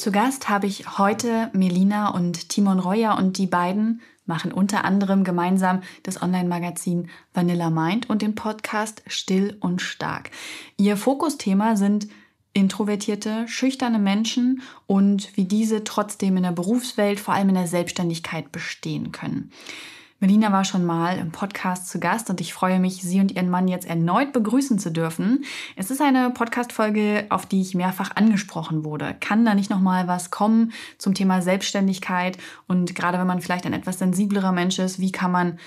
Zu Gast habe ich heute Melina und Timon Reuer und die beiden machen unter anderem gemeinsam das Online-Magazin Vanilla Mind und den Podcast Still und Stark. Ihr Fokusthema sind introvertierte, schüchterne Menschen und wie diese trotzdem in der Berufswelt, vor allem in der Selbstständigkeit bestehen können. Melina war schon mal im Podcast zu Gast und ich freue mich, sie und ihren Mann jetzt erneut begrüßen zu dürfen. Es ist eine Podcast-Folge, auf die ich mehrfach angesprochen wurde. Kann da nicht noch mal was kommen zum Thema Selbstständigkeit und gerade wenn man vielleicht ein etwas sensiblerer Mensch ist, wie kann man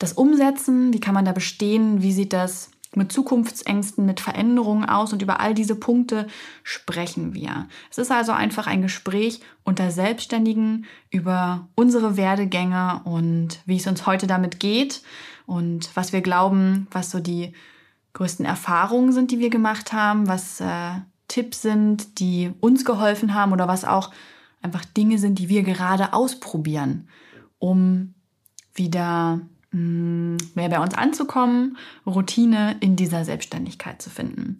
das umsetzen? Wie kann man da bestehen? Wie sieht das mit Zukunftsängsten, mit Veränderungen aus und über all diese Punkte sprechen wir. Es ist also einfach ein Gespräch unter Selbstständigen über unsere Werdegänge und wie es uns heute damit geht und was wir glauben, was so die größten Erfahrungen sind, die wir gemacht haben, was äh, Tipps sind, die uns geholfen haben oder was auch einfach Dinge sind, die wir gerade ausprobieren, um wieder mehr bei uns anzukommen, Routine in dieser Selbstständigkeit zu finden.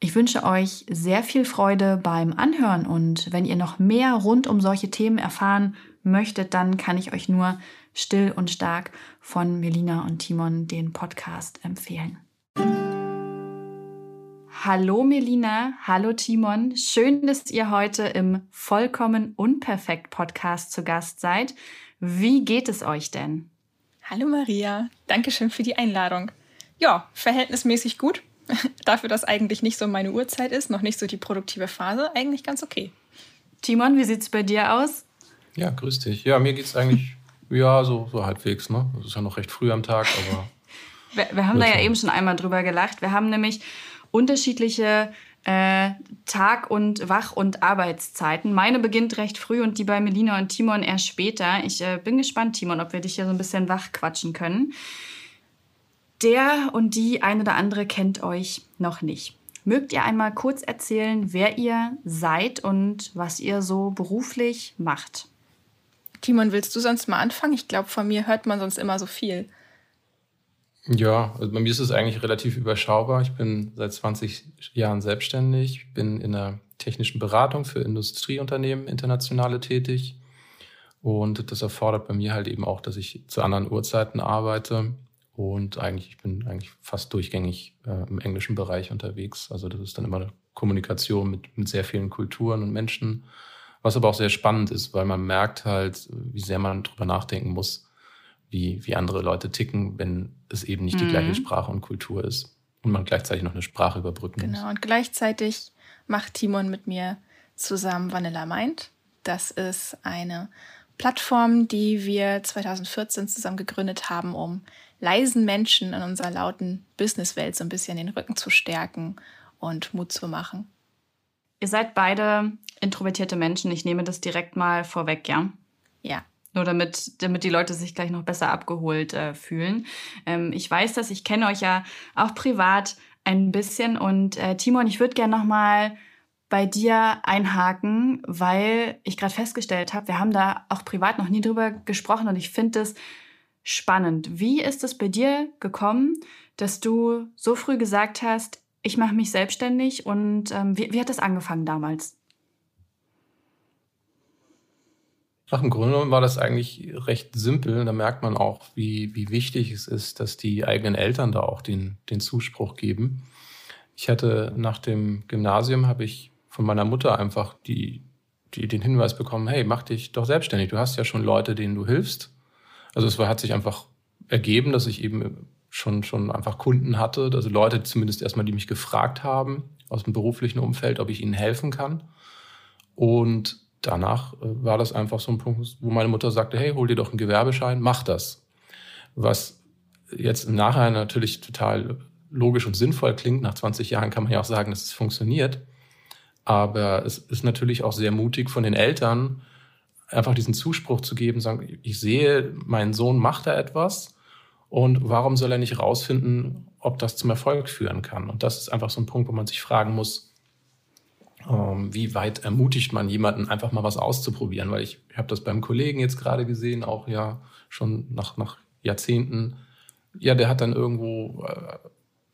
Ich wünsche euch sehr viel Freude beim Anhören und wenn ihr noch mehr rund um solche Themen erfahren möchtet, dann kann ich euch nur Still und Stark von Melina und Timon den Podcast empfehlen. Hallo Melina, hallo Timon, schön, dass ihr heute im Vollkommen Unperfekt Podcast zu Gast seid. Wie geht es euch denn? Hallo Maria, Dankeschön für die Einladung. Ja, verhältnismäßig gut. Dafür, dass eigentlich nicht so meine Uhrzeit ist, noch nicht so die produktive Phase, eigentlich ganz okay. Timon, wie sieht's bei dir aus? Ja, grüß dich. Ja, mir geht's eigentlich ja so, so halbwegs. Ne, es ist ja noch recht früh am Tag, aber wir, wir haben da ja eben schon einmal drüber gelacht. Wir haben nämlich unterschiedliche äh, Tag- und Wach- und Arbeitszeiten. Meine beginnt recht früh und die bei Melina und Timon erst später. Ich äh, bin gespannt, Timon, ob wir dich hier so ein bisschen wach quatschen können. Der und die ein oder andere kennt euch noch nicht. Mögt ihr einmal kurz erzählen, wer ihr seid und was ihr so beruflich macht? Timon, willst du sonst mal anfangen? Ich glaube, von mir hört man sonst immer so viel. Ja, also bei mir ist es eigentlich relativ überschaubar. Ich bin seit 20 Jahren selbstständig, bin in der technischen Beratung für Industrieunternehmen internationale tätig. Und das erfordert bei mir halt eben auch, dass ich zu anderen Uhrzeiten arbeite. Und eigentlich, ich bin eigentlich fast durchgängig äh, im englischen Bereich unterwegs. Also das ist dann immer eine Kommunikation mit, mit sehr vielen Kulturen und Menschen. Was aber auch sehr spannend ist, weil man merkt halt, wie sehr man drüber nachdenken muss, wie, wie andere Leute ticken, wenn es eben nicht mhm. die gleiche Sprache und Kultur ist und man gleichzeitig noch eine Sprache überbrücken genau. muss. Genau, und gleichzeitig macht Timon mit mir zusammen Vanilla Mind. Das ist eine Plattform, die wir 2014 zusammen gegründet haben, um leisen Menschen in unserer lauten Businesswelt so ein bisschen den Rücken zu stärken und Mut zu machen. Ihr seid beide introvertierte Menschen. Ich nehme das direkt mal vorweg, ja? Ja. Nur damit, damit die Leute sich gleich noch besser abgeholt äh, fühlen. Ähm, ich weiß das, ich kenne euch ja auch privat ein bisschen. Und äh, Timon, ich würde gerne noch mal bei dir einhaken, weil ich gerade festgestellt habe, wir haben da auch privat noch nie drüber gesprochen und ich finde es spannend. Wie ist es bei dir gekommen, dass du so früh gesagt hast, ich mache mich selbstständig und ähm, wie, wie hat das angefangen damals? Ach, im Grunde genommen war das eigentlich recht simpel. Da merkt man auch, wie, wie wichtig es ist, dass die eigenen Eltern da auch den, den Zuspruch geben. Ich hatte nach dem Gymnasium, habe ich von meiner Mutter einfach die, die, den Hinweis bekommen, hey, mach dich doch selbstständig. Du hast ja schon Leute, denen du hilfst. Also es war, hat sich einfach ergeben, dass ich eben schon, schon einfach Kunden hatte, also Leute zumindest erstmal, die mich gefragt haben aus dem beruflichen Umfeld, ob ich ihnen helfen kann. Und danach äh, war das einfach so ein Punkt, wo meine Mutter sagte, hey, hol dir doch einen Gewerbeschein, mach das. Was jetzt im Nachhinein natürlich total logisch und sinnvoll klingt. Nach 20 Jahren kann man ja auch sagen, dass es funktioniert. Aber es ist natürlich auch sehr mutig von den Eltern, einfach diesen Zuspruch zu geben, sagen, ich sehe, mein Sohn macht da etwas und warum soll er nicht rausfinden, ob das zum Erfolg führen kann? Und das ist einfach so ein Punkt, wo man sich fragen muss, ähm, wie weit ermutigt man jemanden, einfach mal was auszuprobieren? Weil ich, ich habe das beim Kollegen jetzt gerade gesehen, auch ja schon nach, nach Jahrzehnten. Ja, der hat dann irgendwo äh,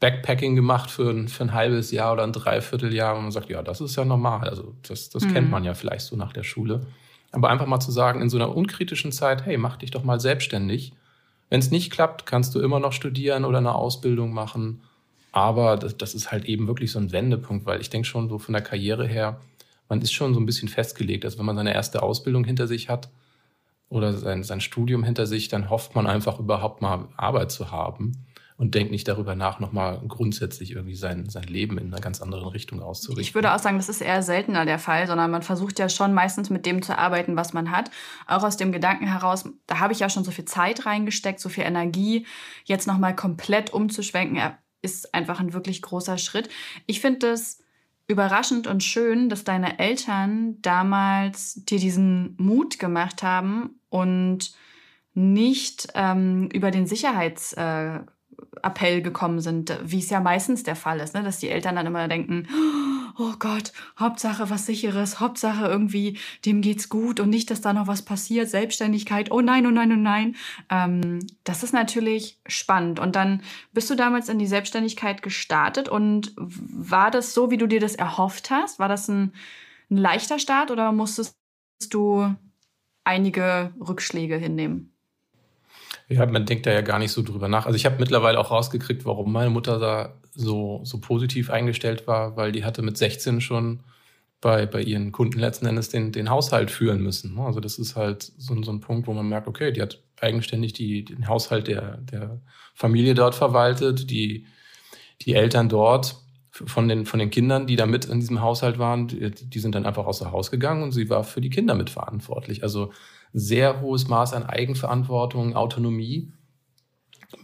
Backpacking gemacht für ein, für ein halbes Jahr oder ein Dreivierteljahr und man sagt, ja, das ist ja normal. Also das, das mhm. kennt man ja vielleicht so nach der Schule. Aber einfach mal zu sagen, in so einer unkritischen Zeit, hey, mach dich doch mal selbstständig. Wenn es nicht klappt, kannst du immer noch studieren oder eine Ausbildung machen. Aber das, das ist halt eben wirklich so ein Wendepunkt, weil ich denke schon so von der Karriere her, man ist schon so ein bisschen festgelegt. Also wenn man seine erste Ausbildung hinter sich hat oder sein, sein Studium hinter sich, dann hofft man einfach überhaupt mal Arbeit zu haben und denkt nicht darüber nach, nochmal grundsätzlich irgendwie sein, sein Leben in einer ganz anderen Richtung auszurichten. Ich würde auch sagen, das ist eher seltener der Fall, sondern man versucht ja schon meistens mit dem zu arbeiten, was man hat. Auch aus dem Gedanken heraus, da habe ich ja schon so viel Zeit reingesteckt, so viel Energie, jetzt nochmal komplett umzuschwenken, ist einfach ein wirklich großer Schritt. Ich finde es überraschend und schön, dass deine Eltern damals dir diesen Mut gemacht haben und nicht ähm, über den Sicherheits... Äh, Appell gekommen sind, wie es ja meistens der Fall ist, ne? dass die Eltern dann immer denken, oh Gott, Hauptsache was sicheres, Hauptsache irgendwie, dem geht's gut und nicht, dass da noch was passiert, Selbstständigkeit, oh nein, oh nein, oh nein. Ähm, das ist natürlich spannend. Und dann bist du damals in die Selbstständigkeit gestartet und war das so, wie du dir das erhofft hast? War das ein, ein leichter Start oder musstest du einige Rückschläge hinnehmen? Ja, man denkt da ja gar nicht so drüber nach. Also ich habe mittlerweile auch rausgekriegt, warum meine Mutter da so, so positiv eingestellt war, weil die hatte mit 16 schon bei, bei ihren Kunden letzten Endes den, den Haushalt führen müssen. Ne? Also das ist halt so, so ein Punkt, wo man merkt, okay, die hat eigenständig die, den Haushalt der, der Familie dort verwaltet, die, die Eltern dort von den, von den Kindern, die da mit in diesem Haushalt waren, die, die sind dann einfach außer Haus gegangen und sie war für die Kinder mitverantwortlich. Also sehr hohes Maß an Eigenverantwortung, Autonomie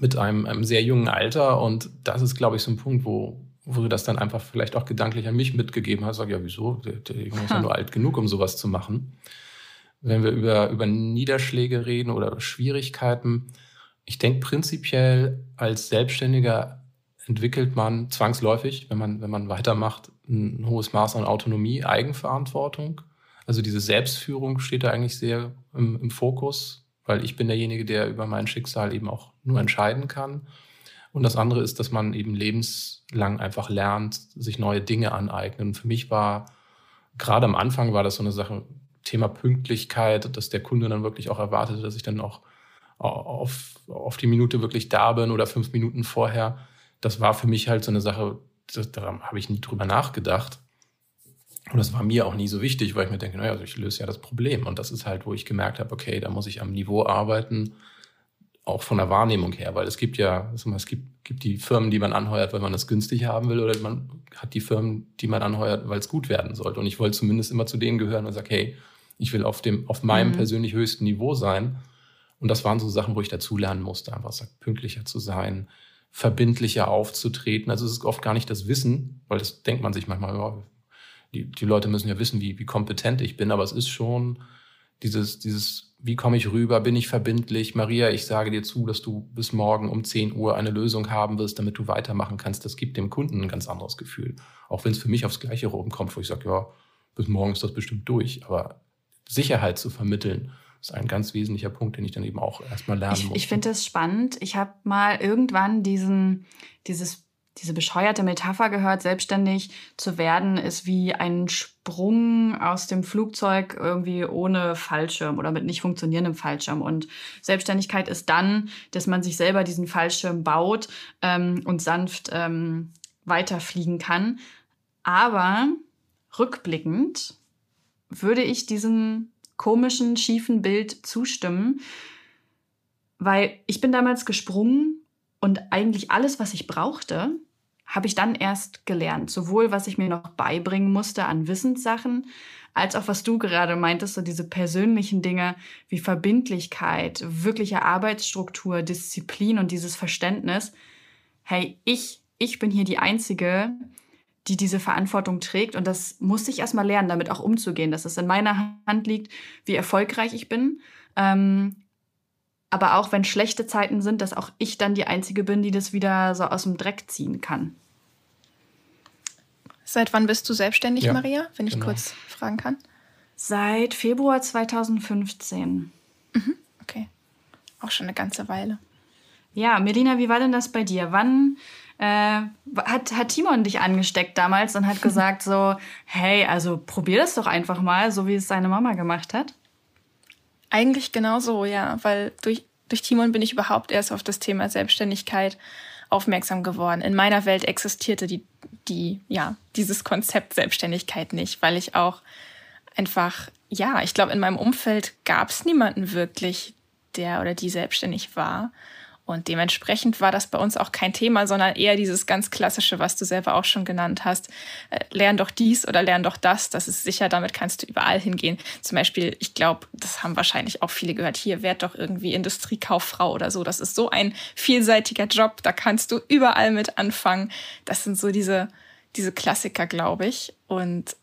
mit einem, einem sehr jungen Alter. Und das ist, glaube ich, so ein Punkt, wo, wo du das dann einfach vielleicht auch gedanklich an mich mitgegeben hast. Sag, ja, wieso? Der, Junge ist ja nur alt genug, um sowas zu machen. Wenn wir über, über Niederschläge reden oder Schwierigkeiten, ich denke prinzipiell als Selbstständiger entwickelt man zwangsläufig, wenn man, wenn man weitermacht, ein hohes Maß an Autonomie, Eigenverantwortung. Also diese Selbstführung steht da eigentlich sehr im, im Fokus, weil ich bin derjenige, der über mein Schicksal eben auch nur entscheiden kann. Und das andere ist, dass man eben lebenslang einfach lernt, sich neue Dinge aneignen. Und für mich war, gerade am Anfang war das so eine Sache, Thema Pünktlichkeit, dass der Kunde dann wirklich auch erwartete, dass ich dann auch auf, auf die Minute wirklich da bin oder fünf Minuten vorher. Das war für mich halt so eine Sache, da habe ich nie drüber nachgedacht. Und das war mir auch nie so wichtig, weil ich mir denke, naja, also ich löse ja das Problem. Und das ist halt, wo ich gemerkt habe, okay, da muss ich am Niveau arbeiten, auch von der Wahrnehmung her, weil es gibt ja, es gibt, gibt die Firmen, die man anheuert, weil man das günstig haben will, oder man hat die Firmen, die man anheuert, weil es gut werden sollte. Und ich wollte zumindest immer zu denen gehören und sage, hey, ich will auf dem, auf meinem mhm. persönlich höchsten Niveau sein. Und das waren so Sachen, wo ich dazulernen musste, einfach sag, pünktlicher zu sein, verbindlicher aufzutreten. Also es ist oft gar nicht das Wissen, weil das denkt man sich manchmal, ja, die, die Leute müssen ja wissen, wie, wie kompetent ich bin, aber es ist schon dieses, dieses, wie komme ich rüber, bin ich verbindlich? Maria, ich sage dir zu, dass du bis morgen um 10 Uhr eine Lösung haben wirst, damit du weitermachen kannst. Das gibt dem Kunden ein ganz anderes Gefühl. Auch wenn es für mich aufs Gleiche rumkommt, wo ich sage, ja, bis morgen ist das bestimmt durch. Aber Sicherheit zu vermitteln, ist ein ganz wesentlicher Punkt, den ich dann eben auch erstmal lernen ich, muss. Ich finde das spannend. Ich habe mal irgendwann diesen, dieses diese bescheuerte Metapher gehört, selbstständig zu werden, ist wie ein Sprung aus dem Flugzeug irgendwie ohne Fallschirm oder mit nicht funktionierendem Fallschirm. Und Selbstständigkeit ist dann, dass man sich selber diesen Fallschirm baut ähm, und sanft ähm, weiterfliegen kann. Aber rückblickend würde ich diesem komischen, schiefen Bild zustimmen, weil ich bin damals gesprungen und eigentlich alles, was ich brauchte, habe ich dann erst gelernt. Sowohl, was ich mir noch beibringen musste an Wissenssachen, als auch was du gerade meintest, so diese persönlichen Dinge wie Verbindlichkeit, wirkliche Arbeitsstruktur, Disziplin und dieses Verständnis. Hey, ich, ich bin hier die Einzige, die diese Verantwortung trägt. Und das musste ich erstmal lernen, damit auch umzugehen, dass es in meiner Hand liegt, wie erfolgreich ich bin. Ähm, aber auch wenn schlechte Zeiten sind, dass auch ich dann die Einzige bin, die das wieder so aus dem Dreck ziehen kann. Seit wann bist du selbstständig, ja, Maria, wenn ich genau. kurz fragen kann? Seit Februar 2015. Mhm, okay. Auch schon eine ganze Weile. Ja, Melina, wie war denn das bei dir? Wann äh, hat, hat Timon dich angesteckt damals und hat gesagt so, hey, also probier das doch einfach mal, so wie es seine Mama gemacht hat? Eigentlich genau so, ja, weil durch, durch Timon bin ich überhaupt erst auf das Thema Selbstständigkeit aufmerksam geworden. In meiner Welt existierte die, die, ja, dieses Konzept Selbstständigkeit nicht, weil ich auch einfach, ja, ich glaube, in meinem Umfeld gab es niemanden wirklich, der oder die selbstständig war. Und dementsprechend war das bei uns auch kein Thema, sondern eher dieses ganz klassische, was du selber auch schon genannt hast. Äh, lern doch dies oder lern doch das. Das ist sicher, damit kannst du überall hingehen. Zum Beispiel, ich glaube, das haben wahrscheinlich auch viele gehört. Hier, werd doch irgendwie Industriekauffrau oder so. Das ist so ein vielseitiger Job. Da kannst du überall mit anfangen. Das sind so diese, diese Klassiker, glaube ich. Und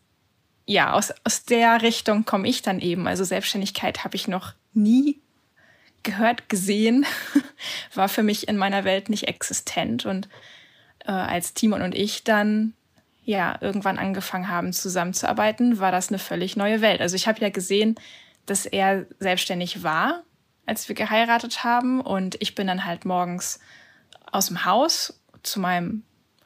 ja, aus, aus der Richtung komme ich dann eben. Also Selbstständigkeit habe ich noch nie gehört, gesehen, war für mich in meiner Welt nicht existent. Und äh, als Timon und ich dann ja irgendwann angefangen haben zusammenzuarbeiten, war das eine völlig neue Welt. Also ich habe ja gesehen, dass er selbstständig war, als wir geheiratet haben. Und ich bin dann halt morgens aus dem Haus zu meinem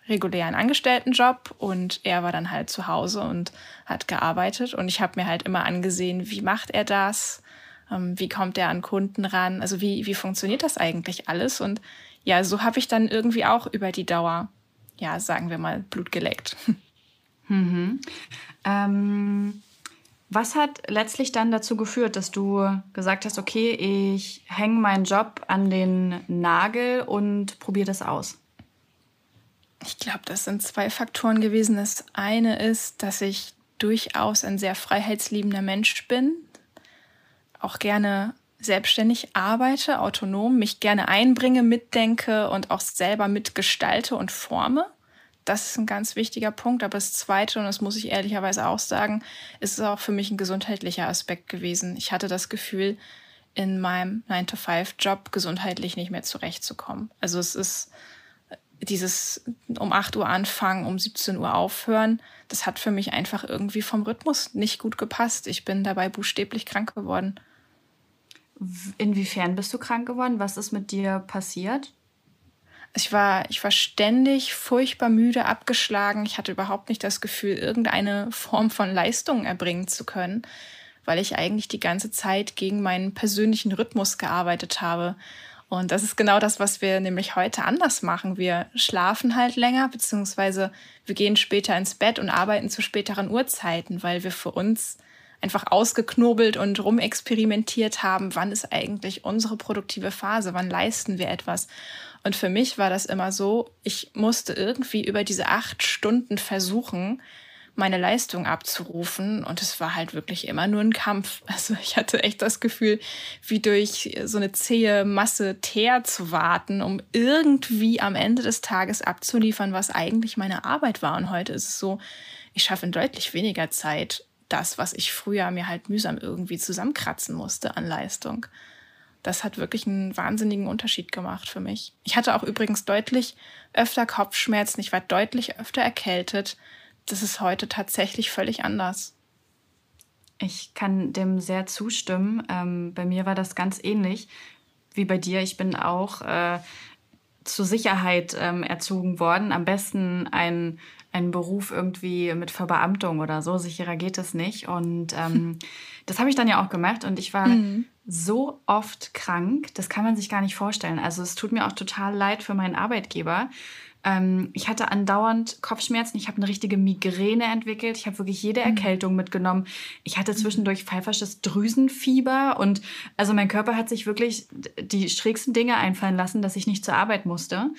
regulären Angestelltenjob und er war dann halt zu Hause und hat gearbeitet. Und ich habe mir halt immer angesehen, wie macht er das? Ähm, wie kommt er an Kunden ran? Also wie, wie funktioniert das eigentlich alles? Und ja, so habe ich dann irgendwie auch über die Dauer, ja, sagen wir mal, Blut geleckt. Mhm. Ähm, was hat letztlich dann dazu geführt, dass du gesagt hast, okay, ich hänge meinen Job an den Nagel und probiere das aus? Ich glaube, das sind zwei Faktoren gewesen. Das eine ist, dass ich durchaus ein sehr freiheitsliebender Mensch bin auch gerne selbstständig arbeite, autonom, mich gerne einbringe, mitdenke und auch selber mitgestalte und forme. Das ist ein ganz wichtiger Punkt. Aber das Zweite, und das muss ich ehrlicherweise auch sagen, ist es auch für mich ein gesundheitlicher Aspekt gewesen. Ich hatte das Gefühl, in meinem 9-to-5-Job gesundheitlich nicht mehr zurechtzukommen. Also es ist dieses um 8 Uhr anfangen, um 17 Uhr aufhören, das hat für mich einfach irgendwie vom Rhythmus nicht gut gepasst. Ich bin dabei buchstäblich krank geworden. Inwiefern bist du krank geworden? Was ist mit dir passiert? Ich war, ich war ständig furchtbar müde, abgeschlagen. Ich hatte überhaupt nicht das Gefühl, irgendeine Form von Leistung erbringen zu können, weil ich eigentlich die ganze Zeit gegen meinen persönlichen Rhythmus gearbeitet habe. Und das ist genau das, was wir nämlich heute anders machen. Wir schlafen halt länger, beziehungsweise wir gehen später ins Bett und arbeiten zu späteren Uhrzeiten, weil wir für uns einfach ausgeknobelt und rumexperimentiert haben, wann ist eigentlich unsere produktive Phase, wann leisten wir etwas. Und für mich war das immer so, ich musste irgendwie über diese acht Stunden versuchen, meine Leistung abzurufen. Und es war halt wirklich immer nur ein Kampf. Also ich hatte echt das Gefühl, wie durch so eine zähe Masse Teer zu warten, um irgendwie am Ende des Tages abzuliefern, was eigentlich meine Arbeit war. Und heute ist es so, ich schaffe in deutlich weniger Zeit das, was ich früher mir halt mühsam irgendwie zusammenkratzen musste an Leistung. Das hat wirklich einen wahnsinnigen Unterschied gemacht für mich. Ich hatte auch übrigens deutlich öfter Kopfschmerzen, ich war deutlich öfter erkältet. Das ist heute tatsächlich völlig anders. Ich kann dem sehr zustimmen. Ähm, bei mir war das ganz ähnlich wie bei dir. Ich bin auch äh, zur Sicherheit ähm, erzogen worden. Am besten ein einen Beruf irgendwie mit Verbeamtung oder so. Sicherer geht es nicht. Und ähm, das habe ich dann ja auch gemacht und ich war mhm. so oft krank, das kann man sich gar nicht vorstellen. Also es tut mir auch total leid für meinen Arbeitgeber. Ähm, ich hatte andauernd Kopfschmerzen, ich habe eine richtige Migräne entwickelt, ich habe wirklich jede mhm. Erkältung mitgenommen. Ich hatte zwischendurch pfeifersches Drüsenfieber und also mein Körper hat sich wirklich die schrägsten Dinge einfallen lassen, dass ich nicht zur Arbeit musste.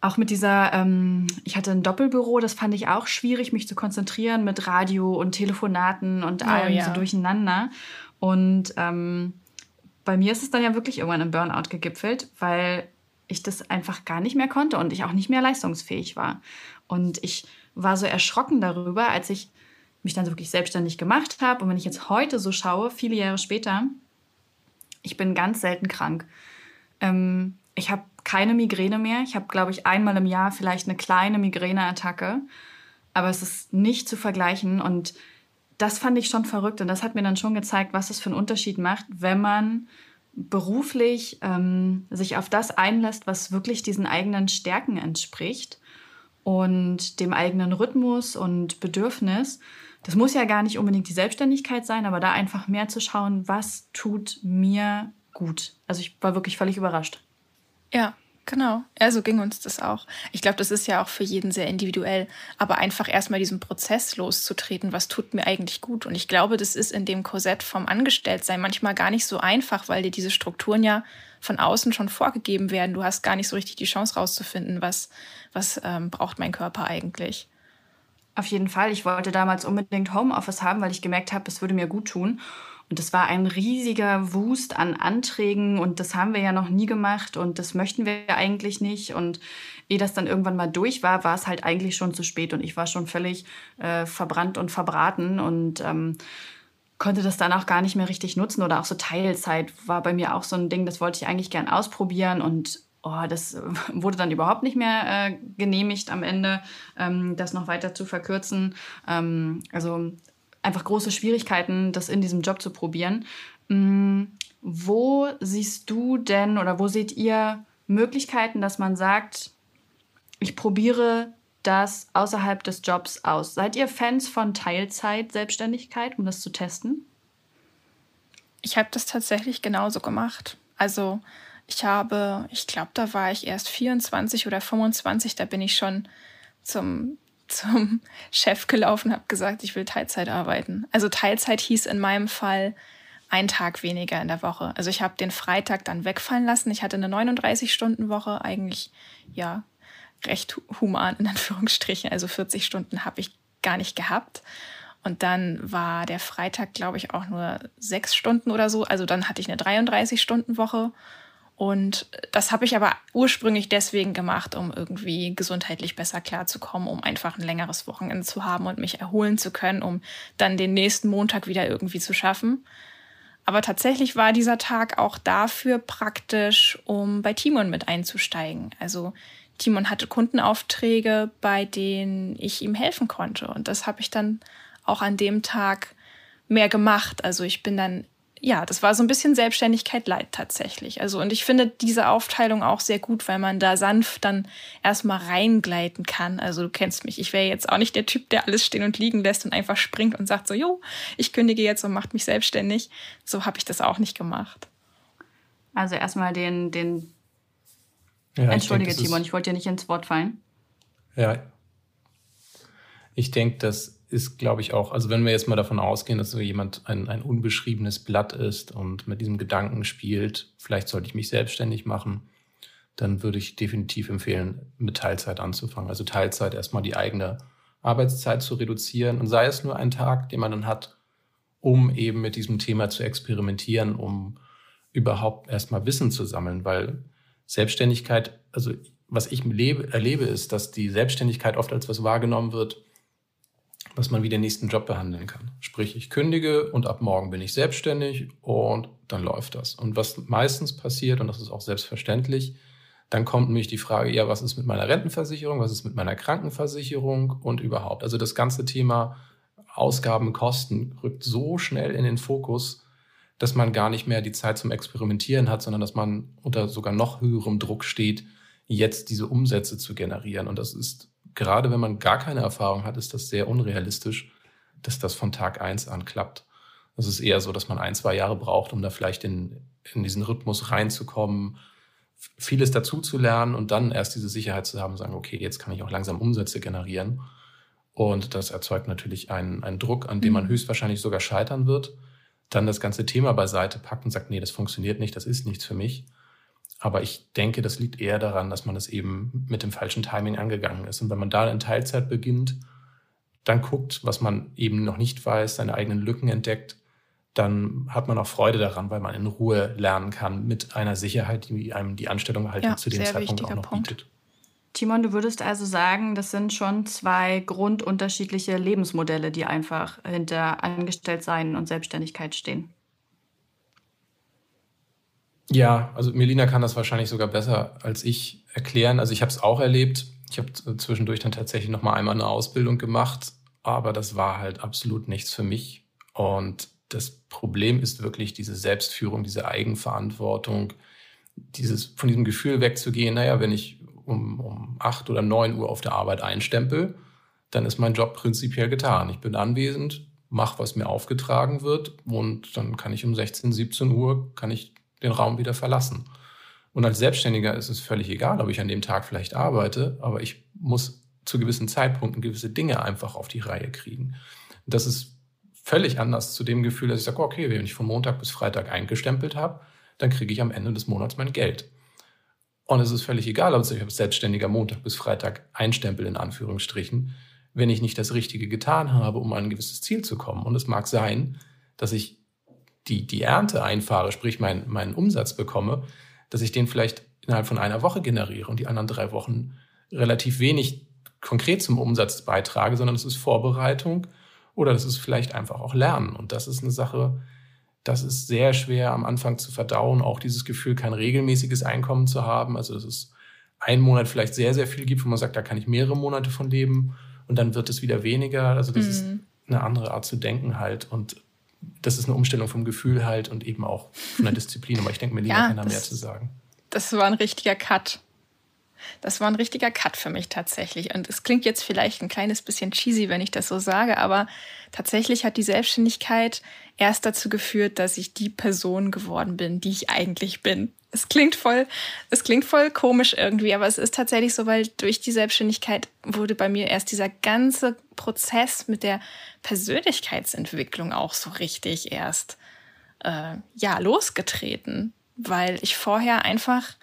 Auch mit dieser, ähm, ich hatte ein Doppelbüro, das fand ich auch schwierig, mich zu konzentrieren mit Radio und Telefonaten und oh, allem ja. so durcheinander. Und ähm, bei mir ist es dann ja wirklich irgendwann im Burnout gegipfelt, weil ich das einfach gar nicht mehr konnte und ich auch nicht mehr leistungsfähig war. Und ich war so erschrocken darüber, als ich mich dann wirklich selbstständig gemacht habe. Und wenn ich jetzt heute so schaue, viele Jahre später, ich bin ganz selten krank. Ähm, ich habe keine Migräne mehr. Ich habe, glaube ich, einmal im Jahr vielleicht eine kleine Migräneattacke. Aber es ist nicht zu vergleichen. Und das fand ich schon verrückt. Und das hat mir dann schon gezeigt, was es für einen Unterschied macht, wenn man beruflich ähm, sich auf das einlässt, was wirklich diesen eigenen Stärken entspricht und dem eigenen Rhythmus und Bedürfnis. Das muss ja gar nicht unbedingt die Selbstständigkeit sein, aber da einfach mehr zu schauen, was tut mir gut. Also ich war wirklich völlig überrascht. Ja, Genau, so ging uns das auch. Ich glaube, das ist ja auch für jeden sehr individuell, aber einfach erstmal diesen Prozess loszutreten, was tut mir eigentlich gut. Und ich glaube, das ist in dem Korsett vom Angestelltsein manchmal gar nicht so einfach, weil dir diese Strukturen ja von außen schon vorgegeben werden. Du hast gar nicht so richtig die Chance rauszufinden, was, was ähm, braucht mein Körper eigentlich. Auf jeden Fall. Ich wollte damals unbedingt Homeoffice haben, weil ich gemerkt habe, es würde mir gut tun. Und das war ein riesiger Wust an Anträgen und das haben wir ja noch nie gemacht und das möchten wir eigentlich nicht. Und ehe das dann irgendwann mal durch war, war es halt eigentlich schon zu spät und ich war schon völlig äh, verbrannt und verbraten und ähm, konnte das dann auch gar nicht mehr richtig nutzen oder auch so Teilzeit war bei mir auch so ein Ding, das wollte ich eigentlich gern ausprobieren und oh, das wurde dann überhaupt nicht mehr äh, genehmigt am Ende, ähm, das noch weiter zu verkürzen. Ähm, also einfach große Schwierigkeiten, das in diesem Job zu probieren. Mm, wo siehst du denn oder wo seht ihr Möglichkeiten, dass man sagt, ich probiere das außerhalb des Jobs aus? Seid ihr Fans von Teilzeit-Selbstständigkeit, um das zu testen? Ich habe das tatsächlich genauso gemacht. Also ich habe, ich glaube, da war ich erst 24 oder 25, da bin ich schon zum zum Chef gelaufen, habe gesagt, ich will Teilzeit arbeiten. Also Teilzeit hieß in meinem Fall ein Tag weniger in der Woche. Also ich habe den Freitag dann wegfallen lassen. Ich hatte eine 39-Stunden-Woche, eigentlich ja recht human in Anführungsstrichen. Also 40 Stunden habe ich gar nicht gehabt. Und dann war der Freitag, glaube ich, auch nur sechs Stunden oder so. Also dann hatte ich eine 33-Stunden-Woche und das habe ich aber ursprünglich deswegen gemacht, um irgendwie gesundheitlich besser klarzukommen, um einfach ein längeres Wochenende zu haben und mich erholen zu können, um dann den nächsten Montag wieder irgendwie zu schaffen. Aber tatsächlich war dieser Tag auch dafür praktisch, um bei Timon mit einzusteigen. Also Timon hatte Kundenaufträge, bei denen ich ihm helfen konnte. Und das habe ich dann auch an dem Tag mehr gemacht. Also ich bin dann ja, das war so ein bisschen Selbstständigkeit leid tatsächlich. Also, und ich finde diese Aufteilung auch sehr gut, weil man da sanft dann erstmal reingleiten kann. Also, du kennst mich. Ich wäre jetzt auch nicht der Typ, der alles stehen und liegen lässt und einfach springt und sagt so, jo, ich kündige jetzt und macht mich selbstständig. So habe ich das auch nicht gemacht. Also erstmal den, den ja, Entschuldige, ich denke, Timon, ich wollte dir nicht ins Wort fallen. Ja. Ich denke, dass ist, glaube ich, auch, also wenn wir jetzt mal davon ausgehen, dass so jemand ein, ein unbeschriebenes Blatt ist und mit diesem Gedanken spielt, vielleicht sollte ich mich selbstständig machen, dann würde ich definitiv empfehlen, mit Teilzeit anzufangen. Also Teilzeit erstmal die eigene Arbeitszeit zu reduzieren und sei es nur ein Tag, den man dann hat, um eben mit diesem Thema zu experimentieren, um überhaupt erstmal Wissen zu sammeln, weil Selbstständigkeit, also was ich lebe, erlebe, ist, dass die Selbstständigkeit oft als was wahrgenommen wird, was man wie den nächsten Job behandeln kann. Sprich, ich kündige und ab morgen bin ich selbstständig und dann läuft das. Und was meistens passiert, und das ist auch selbstverständlich, dann kommt nämlich die Frage, ja, was ist mit meiner Rentenversicherung, was ist mit meiner Krankenversicherung und überhaupt. Also das ganze Thema Ausgaben, Kosten rückt so schnell in den Fokus, dass man gar nicht mehr die Zeit zum Experimentieren hat, sondern dass man unter sogar noch höherem Druck steht, jetzt diese Umsätze zu generieren. Und das ist gerade wenn man gar keine Erfahrung hat, ist das sehr unrealistisch, dass das von Tag eins an klappt. Es ist eher so, dass man ein, zwei Jahre braucht, um da vielleicht in, in diesen Rhythmus reinzukommen, vieles dazu zu lernen und dann erst diese Sicherheit zu haben, sagen, okay, jetzt kann ich auch langsam Umsätze generieren. Und das erzeugt natürlich einen, einen Druck, an dem man mhm. höchstwahrscheinlich sogar scheitern wird. Dann das ganze Thema beiseite packt und sagt, nee, das funktioniert nicht, das ist nichts für mich. Aber ich denke, das liegt eher daran, dass man es eben mit dem falschen Timing angegangen ist. Und wenn man da in Teilzeit beginnt, dann guckt, was man eben noch nicht weiß, seine eigenen Lücken entdeckt, dann hat man auch Freude daran, weil man in Ruhe lernen kann mit einer Sicherheit, die einem die Anstellung halt ja, zu dem Zeitpunkt auch noch Punkt. bietet. Timon, du würdest also sagen, das sind schon zwei grundunterschiedliche Lebensmodelle, die einfach hinter Angestelltsein und Selbstständigkeit stehen. Ja, also Melina kann das wahrscheinlich sogar besser als ich erklären. Also ich habe es auch erlebt. Ich habe zwischendurch dann tatsächlich noch mal einmal eine Ausbildung gemacht, aber das war halt absolut nichts für mich. Und das Problem ist wirklich diese Selbstführung, diese Eigenverantwortung, dieses von diesem Gefühl wegzugehen. Naja, wenn ich um, um acht oder neun Uhr auf der Arbeit einstempel, dann ist mein Job prinzipiell getan. Ich bin anwesend, mache, was mir aufgetragen wird und dann kann ich um 16, 17 Uhr kann ich den Raum wieder verlassen. Und als Selbstständiger ist es völlig egal, ob ich an dem Tag vielleicht arbeite, aber ich muss zu gewissen Zeitpunkten gewisse Dinge einfach auf die Reihe kriegen. Das ist völlig anders zu dem Gefühl, dass ich sage, okay, wenn ich von Montag bis Freitag eingestempelt habe, dann kriege ich am Ende des Monats mein Geld. Und es ist völlig egal, ob ich als Selbstständiger Montag bis Freitag einstempel, in Anführungsstrichen, wenn ich nicht das Richtige getan habe, um an ein gewisses Ziel zu kommen. Und es mag sein, dass ich die, die Ernte einfahre, sprich mein, meinen Umsatz bekomme, dass ich den vielleicht innerhalb von einer Woche generiere und die anderen drei Wochen relativ wenig konkret zum Umsatz beitrage, sondern es ist Vorbereitung oder das ist vielleicht einfach auch Lernen. Und das ist eine Sache, das ist sehr schwer am Anfang zu verdauen, auch dieses Gefühl, kein regelmäßiges Einkommen zu haben. Also dass es einen Monat vielleicht sehr, sehr viel gibt, wo man sagt, da kann ich mehrere Monate von leben und dann wird es wieder weniger. Also das mhm. ist eine andere Art zu denken halt. Und das ist eine Umstellung vom Gefühl halt und eben auch von der Disziplin. Aber ich denke, Melina ja, kann da mehr zu sagen. Das war ein richtiger Cut. Das war ein richtiger Cut für mich tatsächlich. Und es klingt jetzt vielleicht ein kleines bisschen cheesy, wenn ich das so sage, aber tatsächlich hat die Selbstständigkeit erst dazu geführt, dass ich die Person geworden bin, die ich eigentlich bin. Es klingt voll, es klingt voll komisch irgendwie, aber es ist tatsächlich so, weil durch die Selbstständigkeit wurde bei mir erst dieser ganze Prozess mit der Persönlichkeitsentwicklung auch so richtig erst äh, ja losgetreten, weil ich vorher einfach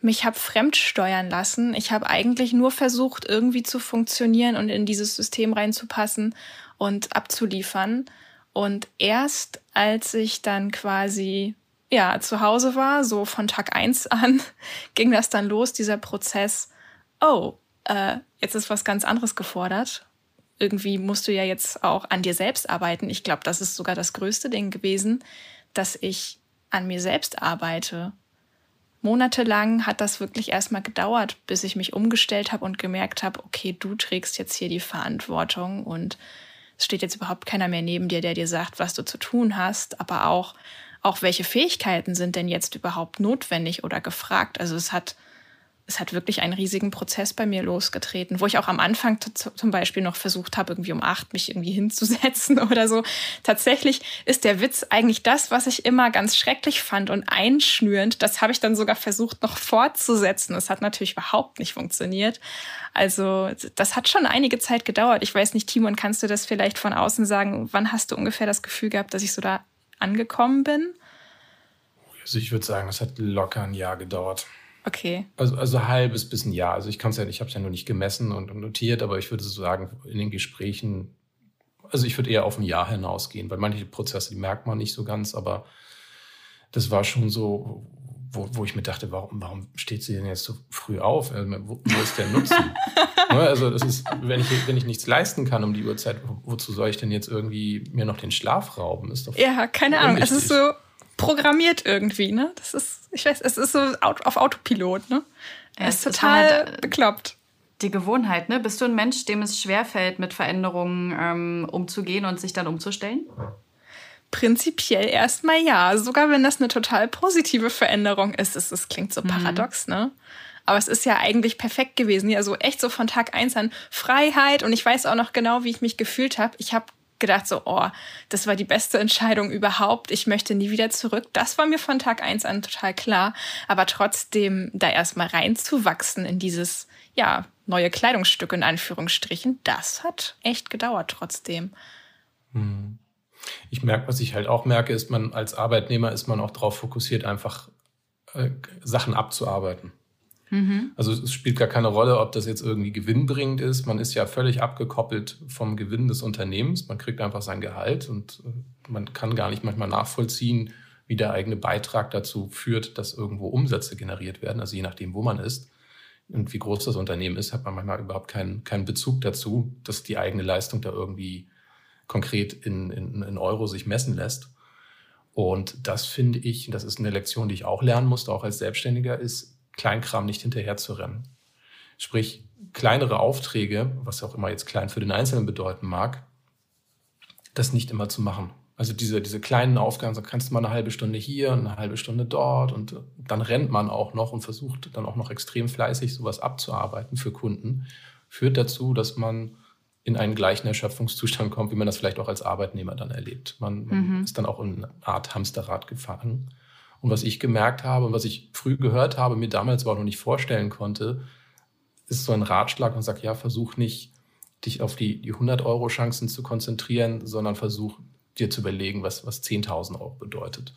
mich habe fremdsteuern lassen. Ich habe eigentlich nur versucht, irgendwie zu funktionieren und in dieses System reinzupassen und abzuliefern. Und erst als ich dann quasi ja zu Hause war, so von Tag eins an, ging das dann los, dieser Prozess. Oh, äh, jetzt ist was ganz anderes gefordert. Irgendwie musst du ja jetzt auch an dir selbst arbeiten. Ich glaube, das ist sogar das größte Ding gewesen, dass ich an mir selbst arbeite monatelang hat das wirklich erstmal gedauert, bis ich mich umgestellt habe und gemerkt habe, okay, du trägst jetzt hier die Verantwortung und es steht jetzt überhaupt keiner mehr neben dir, der dir sagt, was du zu tun hast, aber auch, auch welche Fähigkeiten sind denn jetzt überhaupt notwendig oder gefragt. Also es hat es hat wirklich einen riesigen Prozess bei mir losgetreten, wo ich auch am Anfang zum Beispiel noch versucht habe, irgendwie um acht mich irgendwie hinzusetzen oder so. Tatsächlich ist der Witz eigentlich das, was ich immer ganz schrecklich fand und einschnürend. Das habe ich dann sogar versucht noch fortzusetzen. Das hat natürlich überhaupt nicht funktioniert. Also das hat schon einige Zeit gedauert. Ich weiß nicht, Timon, kannst du das vielleicht von außen sagen? Wann hast du ungefähr das Gefühl gehabt, dass ich so da angekommen bin? Also ich würde sagen, es hat locker ein Jahr gedauert. Okay. Also, also halbes bis ein Jahr. Also ich kann es ja, ich habe es ja nur nicht gemessen und notiert, aber ich würde so sagen, in den Gesprächen, also ich würde eher auf ein Jahr hinausgehen, weil manche Prozesse, die merkt man nicht so ganz, aber das war schon so, wo, wo ich mir dachte, warum, warum steht sie denn jetzt so früh auf? Also, wo, wo ist der Nutzen? Ne, also das ist, wenn ich, wenn ich nichts leisten kann um die Uhrzeit, wozu soll ich denn jetzt irgendwie mir noch den Schlaf rauben? Ist doch ja, keine Ahnung. Es ist so, programmiert irgendwie, ne? Das ist, ich weiß, es ist so auf Autopilot, ne? Er ist total halt bekloppt. Die Gewohnheit, ne? Bist du ein Mensch, dem es schwerfällt, mit Veränderungen ähm, umzugehen und sich dann umzustellen? Prinzipiell erstmal ja. Sogar wenn das eine total positive Veränderung ist. Es, es klingt so mhm. paradox, ne? Aber es ist ja eigentlich perfekt gewesen. Ja, so echt so von Tag eins an Freiheit. Und ich weiß auch noch genau, wie ich mich gefühlt habe. Ich habe gedacht so, oh, das war die beste Entscheidung überhaupt. Ich möchte nie wieder zurück. Das war mir von Tag eins an total klar. Aber trotzdem da erstmal reinzuwachsen in dieses, ja, neue Kleidungsstück in Anführungsstrichen, das hat echt gedauert trotzdem. Hm. Ich merke, was ich halt auch merke, ist man als Arbeitnehmer ist man auch darauf fokussiert, einfach äh, Sachen abzuarbeiten. Mhm. Also es spielt gar keine Rolle, ob das jetzt irgendwie gewinnbringend ist. Man ist ja völlig abgekoppelt vom Gewinn des Unternehmens. Man kriegt einfach sein Gehalt und äh, man kann gar nicht manchmal nachvollziehen, wie der eigene Beitrag dazu führt, dass irgendwo Umsätze generiert werden, also je nachdem, wo man ist. und wie groß das Unternehmen ist, hat man manchmal überhaupt keinen, keinen Bezug dazu, dass die eigene Leistung da irgendwie konkret in, in, in Euro sich messen lässt. Und das finde ich, das ist eine Lektion, die ich auch lernen musste, auch als Selbstständiger, ist Kleinkram nicht hinterher zu rennen. Sprich, kleinere Aufträge, was auch immer jetzt klein für den Einzelnen bedeuten mag, das nicht immer zu machen. Also diese, diese kleinen Aufgaben, so kannst du mal eine halbe Stunde hier, eine halbe Stunde dort und dann rennt man auch noch und versucht dann auch noch extrem fleißig sowas abzuarbeiten für Kunden, führt dazu, dass man in einen gleichen Erschöpfungszustand kommt, wie man das vielleicht auch als Arbeitnehmer dann erlebt. Man, man mhm. ist dann auch in eine Art Hamsterrad gefangen. Und was ich gemerkt habe und was ich früh gehört habe, mir damals aber auch noch nicht vorstellen konnte, ist so ein Ratschlag und sagt, ja, versuch nicht, dich auf die, die 100-Euro-Chancen zu konzentrieren, sondern versuch dir zu überlegen, was, was 10.000 Euro bedeutet.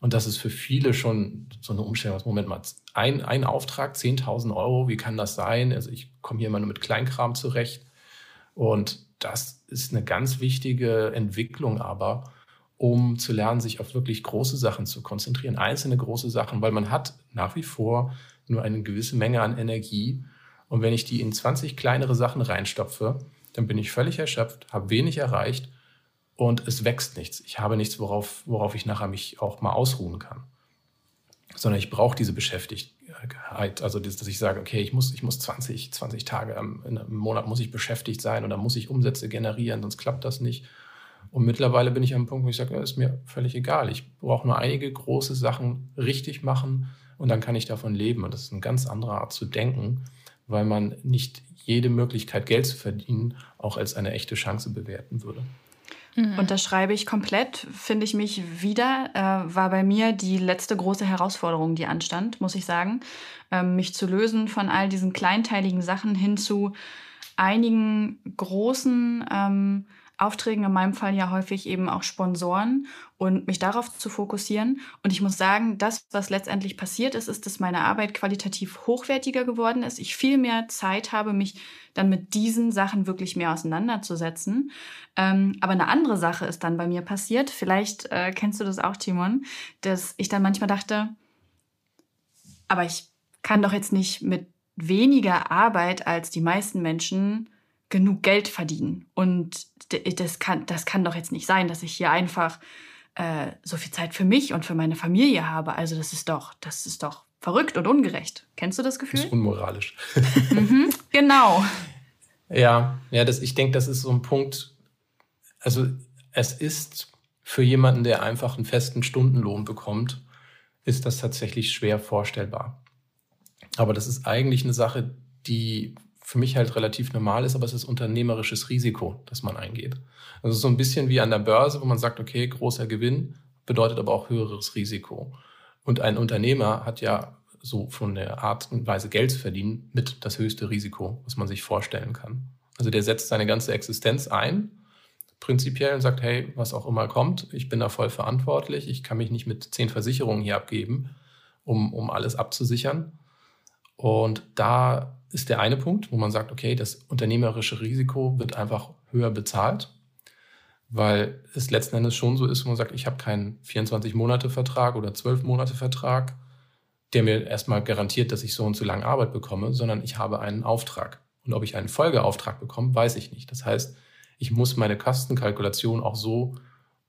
Und das ist für viele schon so eine Umstellung. Moment mal, ein, ein Auftrag, 10.000 Euro, wie kann das sein? Also ich komme hier immer nur mit Kleinkram zurecht. Und das ist eine ganz wichtige Entwicklung aber, um zu lernen, sich auf wirklich große Sachen zu konzentrieren, einzelne große Sachen, weil man hat nach wie vor nur eine gewisse Menge an Energie. Und wenn ich die in 20 kleinere Sachen reinstopfe, dann bin ich völlig erschöpft, habe wenig erreicht und es wächst nichts. Ich habe nichts, worauf, worauf ich nachher mich auch mal ausruhen kann. Sondern ich brauche diese Beschäftigkeit, also dass ich sage, okay, ich muss, ich muss 20, 20 Tage im, Monat muss ich beschäftigt sein oder muss ich Umsätze generieren, sonst klappt das nicht. Und mittlerweile bin ich am Punkt, wo ich sage, ist mir völlig egal. Ich brauche nur einige große Sachen richtig machen und dann kann ich davon leben. Und das ist eine ganz andere Art zu denken, weil man nicht jede Möglichkeit, Geld zu verdienen, auch als eine echte Chance bewerten würde. Mhm. Unterschreibe ich komplett, finde ich mich wieder, äh, war bei mir die letzte große Herausforderung, die anstand, muss ich sagen, ähm, mich zu lösen von all diesen kleinteiligen Sachen hin zu einigen großen ähm, Aufträgen, in meinem Fall ja häufig eben auch Sponsoren und mich darauf zu fokussieren. Und ich muss sagen, das, was letztendlich passiert ist, ist, dass meine Arbeit qualitativ hochwertiger geworden ist. Ich viel mehr Zeit habe, mich dann mit diesen Sachen wirklich mehr auseinanderzusetzen. Ähm, aber eine andere Sache ist dann bei mir passiert. Vielleicht äh, kennst du das auch, Timon, dass ich dann manchmal dachte, aber ich kann doch jetzt nicht mit weniger Arbeit als die meisten Menschen genug Geld verdienen. Und das kann, das kann doch jetzt nicht sein, dass ich hier einfach äh, so viel Zeit für mich und für meine Familie habe. Also das ist doch, das ist doch verrückt und ungerecht. Kennst du das Gefühl? Das ist unmoralisch. mhm, genau. Ja, ja, das, ich denke, das ist so ein Punkt. Also es ist für jemanden, der einfach einen festen Stundenlohn bekommt, ist das tatsächlich schwer vorstellbar. Aber das ist eigentlich eine Sache, die für mich halt relativ normal ist, aber es ist unternehmerisches Risiko, das man eingeht. Also so ein bisschen wie an der Börse, wo man sagt, okay, großer Gewinn bedeutet aber auch höheres Risiko. Und ein Unternehmer hat ja so von der Art und Weise Geld zu verdienen mit das höchste Risiko, was man sich vorstellen kann. Also der setzt seine ganze Existenz ein, prinzipiell und sagt, hey, was auch immer kommt, ich bin da voll verantwortlich, ich kann mich nicht mit zehn Versicherungen hier abgeben, um, um alles abzusichern. Und da ist der eine Punkt, wo man sagt, okay, das unternehmerische Risiko wird einfach höher bezahlt, weil es letzten Endes schon so ist, wo man sagt, ich habe keinen 24-Monate-Vertrag oder 12-Monate-Vertrag, der mir erstmal garantiert, dass ich so und so lange Arbeit bekomme, sondern ich habe einen Auftrag. Und ob ich einen Folgeauftrag bekomme, weiß ich nicht. Das heißt, ich muss meine Kostenkalkulation auch so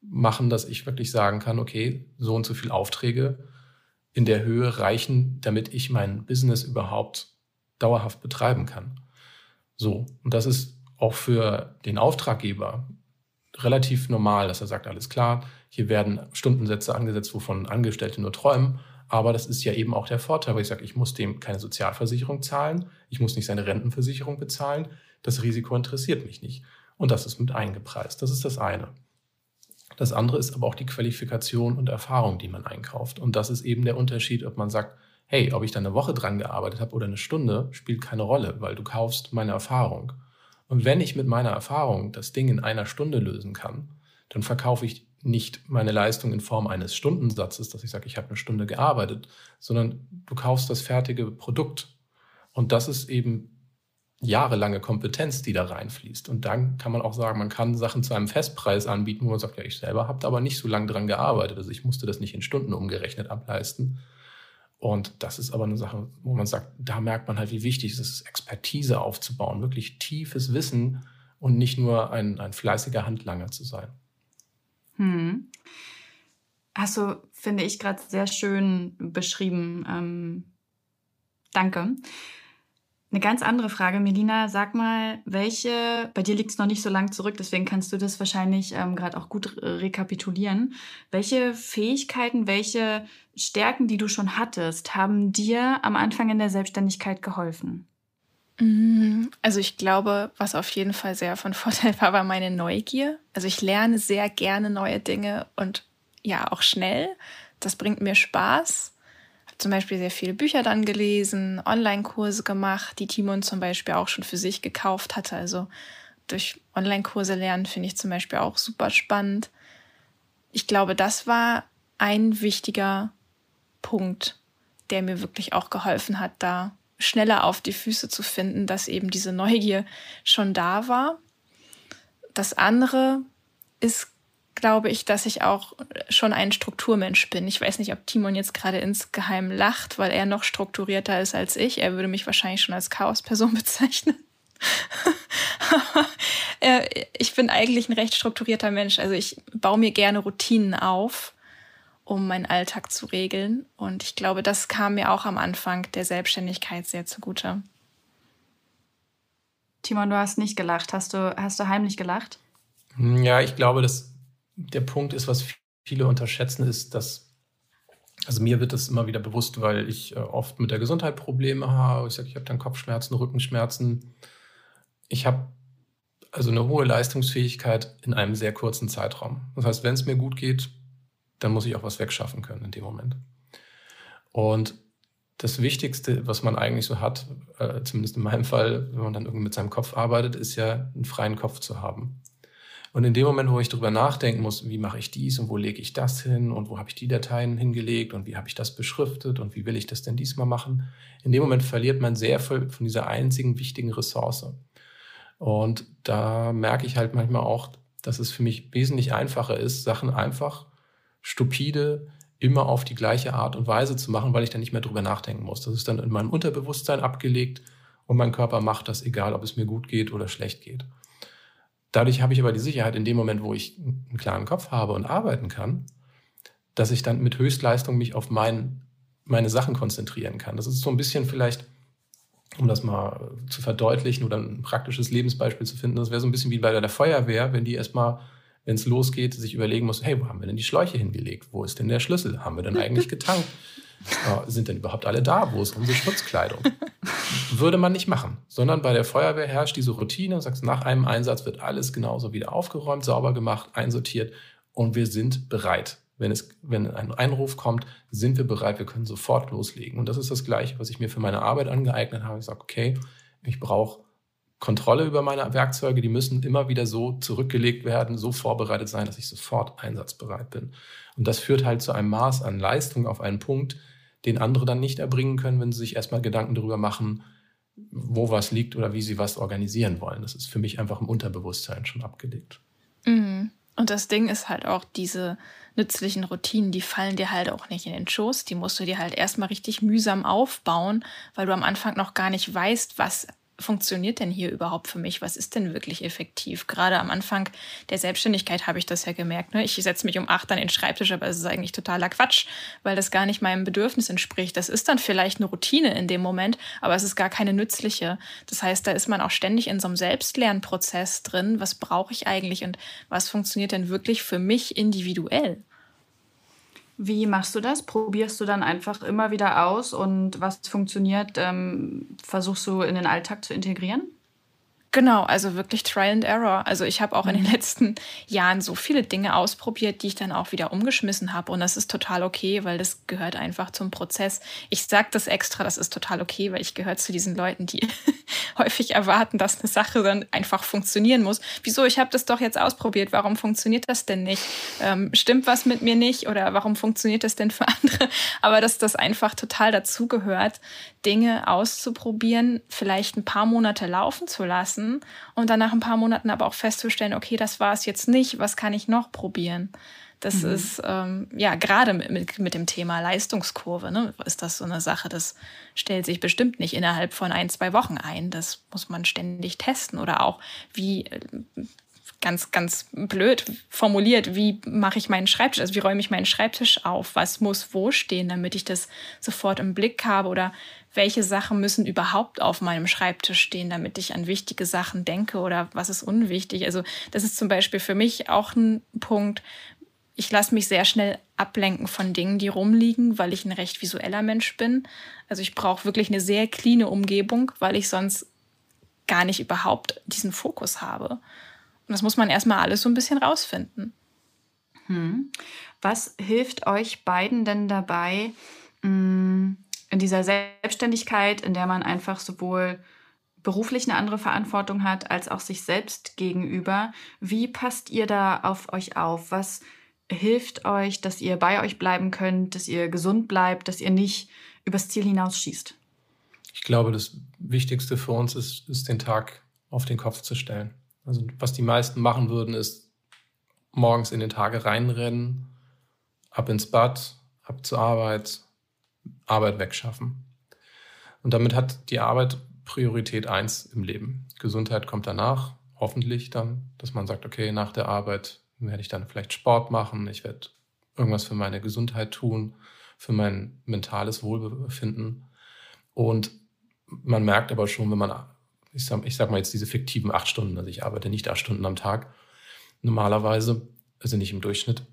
machen, dass ich wirklich sagen kann, okay, so und so viele Aufträge in der Höhe reichen, damit ich mein Business überhaupt dauerhaft betreiben kann. So, und das ist auch für den Auftraggeber relativ normal, dass er sagt, alles klar, hier werden Stundensätze angesetzt, wovon Angestellte nur träumen. Aber das ist ja eben auch der Vorteil, weil ich sage, ich muss dem keine Sozialversicherung zahlen, ich muss nicht seine Rentenversicherung bezahlen, das Risiko interessiert mich nicht. Und das ist mit eingepreist. Das ist das eine. Das andere ist aber auch die Qualifikation und Erfahrung, die man einkauft. Und das ist eben der Unterschied, ob man sagt, hey, ob ich da eine Woche dran gearbeitet habe oder eine Stunde, spielt keine Rolle, weil du kaufst meine Erfahrung. Und wenn ich mit meiner Erfahrung das Ding in einer Stunde lösen kann, dann verkaufe ich nicht meine Leistung in Form eines Stundensatzes, dass ich sage, ich habe eine Stunde gearbeitet, sondern du kaufst das fertige Produkt. Und das ist eben jahrelange Kompetenz, die da reinfließt. Und dann kann man auch sagen, man kann Sachen zu einem Festpreis anbieten, wo man sagt, ja, ich selber habe da aber nicht so lange dran gearbeitet. Also ich musste das nicht in Stunden umgerechnet ableisten, Und das ist aber eine Sache, wo man sagt, da merkt man halt, wie wichtig es ist, Expertise aufzubauen, wirklich tiefes Wissen und nicht nur ein, ein fleißiger Handlanger zu sein. Hm. Hast du, finde ich, gerade sehr schön beschrieben. Ähm, danke. Eine ganz andere Frage, Melina, sag mal, welche, bei dir liegt es noch nicht so lang zurück, deswegen kannst du das wahrscheinlich ähm, gerade auch gut rekapitulieren. Welche Fähigkeiten, welche Stärken, die du schon hattest, haben dir am Anfang in der Selbstständigkeit geholfen? Mm, also ich glaube, was auf jeden Fall sehr von Vorteil war, war meine Neugier. Also ich lerne sehr gerne neue Dinge und ja auch schnell. Das bringt mir Spaß zum Beispiel sehr viele Bücher dann gelesen, Online-Kurse gemacht, die Timon zum Beispiel auch schon für sich gekauft hatte. Also durch Online-Kurse lernen finde ich zum Beispiel auch super spannend. Ich glaube, das war ein wichtiger Punkt, der mir wirklich auch geholfen hat, da schneller auf die Füße zu finden, dass eben diese Neugier schon da war. Das andere ist glaube ich, dass ich auch schon ein Strukturmensch bin. Ich weiß nicht, ob Timon jetzt gerade insgeheim lacht, weil er noch strukturierter ist als ich. Er würde mich wahrscheinlich schon als Chaosperson bezeichnen. ich bin eigentlich ein recht strukturierter Mensch. Also ich baue mir gerne Routinen auf, um meinen Alltag zu regeln. Und ich glaube, das kam mir auch am Anfang der Selbstständigkeit sehr zugute. Timon, du hast nicht gelacht. Hast du, hast du heimlich gelacht? Ja, ich glaube, dass der Punkt ist, was viele unterschätzen, ist, dass, also mir wird das immer wieder bewusst, weil ich äh, oft mit der Gesundheit Probleme habe. Ich sage, ich habe dann Kopfschmerzen, Rückenschmerzen. Ich habe also eine hohe Leistungsfähigkeit in einem sehr kurzen Zeitraum. Das heißt, wenn es mir gut geht, dann muss ich auch was wegschaffen können in dem Moment. Und das Wichtigste, was man eigentlich so hat, äh, zumindest in meinem Fall, wenn man dann irgendwie mit seinem Kopf arbeitet, ist ja einen freien Kopf zu haben. Und in dem Moment, wo ich darüber nachdenken muss, wie mache ich dies und wo lege ich das hin und wo habe ich die Dateien hingelegt und wie habe ich das beschriftet und wie will ich das denn diesmal machen, in dem Moment verliert man sehr viel von dieser einzigen wichtigen Ressource. Und da merke ich halt manchmal auch, dass es für mich wesentlich einfacher ist, Sachen einfach stupide immer auf die gleiche Art und Weise zu machen, weil ich dann nicht mehr drüber nachdenken muss. Das ist dann in meinem Unterbewusstsein abgelegt und mein Körper macht das, egal ob es mir gut geht oder schlecht geht. Dadurch habe ich aber die Sicherheit in dem Moment, wo ich einen klaren Kopf habe und arbeiten kann, dass ich dann mit Höchstleistung mich auf mein, meine Sachen konzentrieren kann. Das ist so ein bisschen vielleicht, um das mal zu verdeutlichen oder ein praktisches Lebensbeispiel zu finden, das wäre so ein bisschen wie bei der Feuerwehr, wenn die erstmal, wenn es losgeht, sich überlegen muss, hey, wo haben wir denn die Schläuche hingelegt? Wo ist denn der Schlüssel? Haben wir denn eigentlich getankt? Äh, sind denn überhaupt alle da? Wo ist unsere Schutzkleidung? Würde man nicht machen, sondern bei der Feuerwehr herrscht diese Routine. Sagst, nach einem Einsatz wird alles genauso wieder aufgeräumt, sauber gemacht, einsortiert und wir sind bereit. Wenn, es, wenn ein Einruf kommt, sind wir bereit, wir können sofort loslegen. Und das ist das Gleiche, was ich mir für meine Arbeit angeeignet habe. Ich sage, okay, ich brauche Kontrolle über meine Werkzeuge, die müssen immer wieder so zurückgelegt werden, so vorbereitet sein, dass ich sofort einsatzbereit bin. Und das führt halt zu einem Maß an Leistung auf einen Punkt, den andere dann nicht erbringen können, wenn sie sich erstmal Gedanken darüber machen, wo was liegt oder wie sie was organisieren wollen. Das ist für mich einfach im Unterbewusstsein schon abgelegt. Mhm. Und das Ding ist halt auch, diese nützlichen Routinen, die fallen dir halt auch nicht in den Schoß. Die musst du dir halt erstmal richtig mühsam aufbauen, weil du am Anfang noch gar nicht weißt, was funktioniert denn hier überhaupt für mich? Was ist denn wirklich effektiv? Gerade am Anfang der Selbstständigkeit habe ich das ja gemerkt. Ne? Ich setze mich um acht an den Schreibtisch, aber es ist eigentlich totaler Quatsch, weil das gar nicht meinem Bedürfnis entspricht. Das ist dann vielleicht eine Routine in dem Moment, aber es ist gar keine nützliche. Das heißt, da ist man auch ständig in so einem Selbstlernprozess drin. Was brauche ich eigentlich und was funktioniert denn wirklich für mich individuell? Wie machst du das? Probierst du dann einfach immer wieder aus und was funktioniert, ähm, versuchst du in den Alltag zu integrieren? Genau, also wirklich Trial and Error. Also ich habe auch in den mhm. letzten Jahren so viele Dinge ausprobiert, die ich dann auch wieder umgeschmissen habe. Und das ist total okay, weil das gehört einfach zum Prozess. Ich sage das extra, das ist total okay, weil ich gehöre zu diesen Leuten, die häufig erwarten, dass eine Sache dann einfach funktionieren muss. Wieso? Ich habe das doch jetzt ausprobiert. Warum funktioniert das denn nicht? Ähm, stimmt was mit mir nicht? Oder warum funktioniert das denn für andere? Aber dass das einfach total dazugehört, Dinge auszuprobieren, vielleicht ein paar Monate laufen zu lassen und dann nach ein paar Monaten aber auch festzustellen, okay, das war es jetzt nicht, was kann ich noch probieren? Das mhm. ist ähm, ja gerade mit, mit, mit, dem Thema Leistungskurve, ne, ist das so eine Sache, das stellt sich bestimmt nicht innerhalb von ein, zwei Wochen ein. Das muss man ständig testen. Oder auch, wie äh, ganz, ganz blöd formuliert, wie mache ich meinen Schreibtisch, also wie räume ich meinen Schreibtisch auf, was muss wo stehen, damit ich das sofort im Blick habe oder welche Sachen müssen überhaupt auf meinem Schreibtisch stehen, damit ich an wichtige Sachen denke oder was ist unwichtig. Also das ist zum Beispiel für mich auch ein Punkt. Ich lasse mich sehr schnell ablenken von Dingen, die rumliegen, weil ich ein recht visueller Mensch bin. Also ich brauche wirklich eine sehr cleane Umgebung, weil ich sonst gar nicht überhaupt diesen Fokus habe. Und das muss man erstmal alles so ein bisschen rausfinden. Hm. Was hilft euch beiden denn dabei, mm, in dieser Selbstständigkeit, in der man einfach sowohl beruflich eine andere Verantwortung hat, als auch sich selbst gegenüber? Wie passt ihr da auf euch auf? Was hilft euch, dass ihr bei euch bleiben könnt, dass ihr gesund bleibt, dass ihr nicht übers Ziel hinausschießt? Ich glaube, das Wichtigste für uns ist, ist den Tag auf den Kopf zu stellen. Also was die meisten machen würden, ist morgens in den Tage reinrennen, ab ins Bad, ab zur Arbeit, Arbeit wegschaffen. Und damit hat die Arbeit Priorität eins im Leben. Gesundheit kommt danach, hoffentlich dann, dass man sagt, okay, nach der Arbeit werde ich dann vielleicht Sport machen, ich werde irgendwas für meine Gesundheit tun, für mein mentales Wohlbefinden. Und man merkt aber schon, wenn man ich sag, ich sag mal jetzt diese fiktiven acht Stunden, also ich arbeite nicht acht Stunden am Tag, normalerweise, also nicht im Durchschnitt,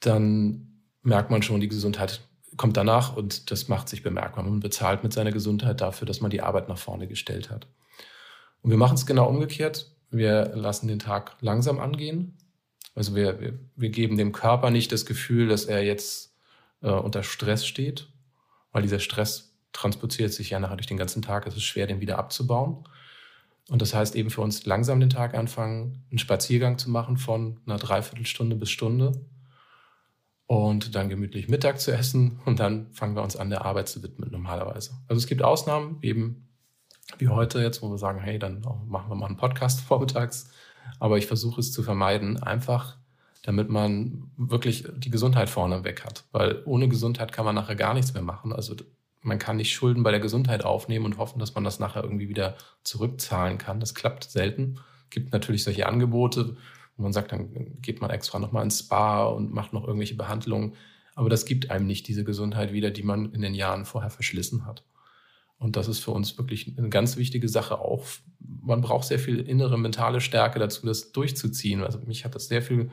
dann merkt man schon, die Gesundheit kommt danach und das macht sich bemerkbar. Man bezahlt mit seiner Gesundheit dafür, dass man die Arbeit nach vorne gestellt hat. Und wir machen es genau umgekehrt. Wir lassen den Tag langsam angehen. Also wir, wir, wir geben dem Körper nicht das Gefühl, dass er jetzt äh, unter Stress steht, weil dieser Stress transportiert sich ja nachher durch den ganzen Tag. Es ist schwer, den wieder abzubauen. Und das heißt eben für uns langsam den Tag anfangen, einen Spaziergang zu machen von einer Dreiviertelstunde bis Stunde und dann gemütlich Mittag zu essen und dann fangen wir uns an, der Arbeit zu widmen normalerweise. Also es gibt Ausnahmen, eben wie heute jetzt, wo wir sagen, hey, dann machen wir mal einen Podcast vormittags. Aber ich versuche es zu vermeiden, einfach damit man wirklich die Gesundheit vorne weg hat. Weil ohne Gesundheit kann man nachher gar nichts mehr machen. Also man kann nicht Schulden bei der Gesundheit aufnehmen und hoffen, dass man das nachher irgendwie wieder zurückzahlen kann. Das klappt selten. Gibt natürlich solche Angebote, wo man sagt, dann geht man extra nochmal ins Spa und macht noch irgendwelche Behandlungen. Aber das gibt einem nicht diese Gesundheit wieder, die man in den Jahren vorher verschlissen hat. Und das ist für uns wirklich eine ganz wichtige Sache auch. Man braucht sehr viel innere mentale Stärke dazu, das durchzuziehen. Also mich hat das sehr viel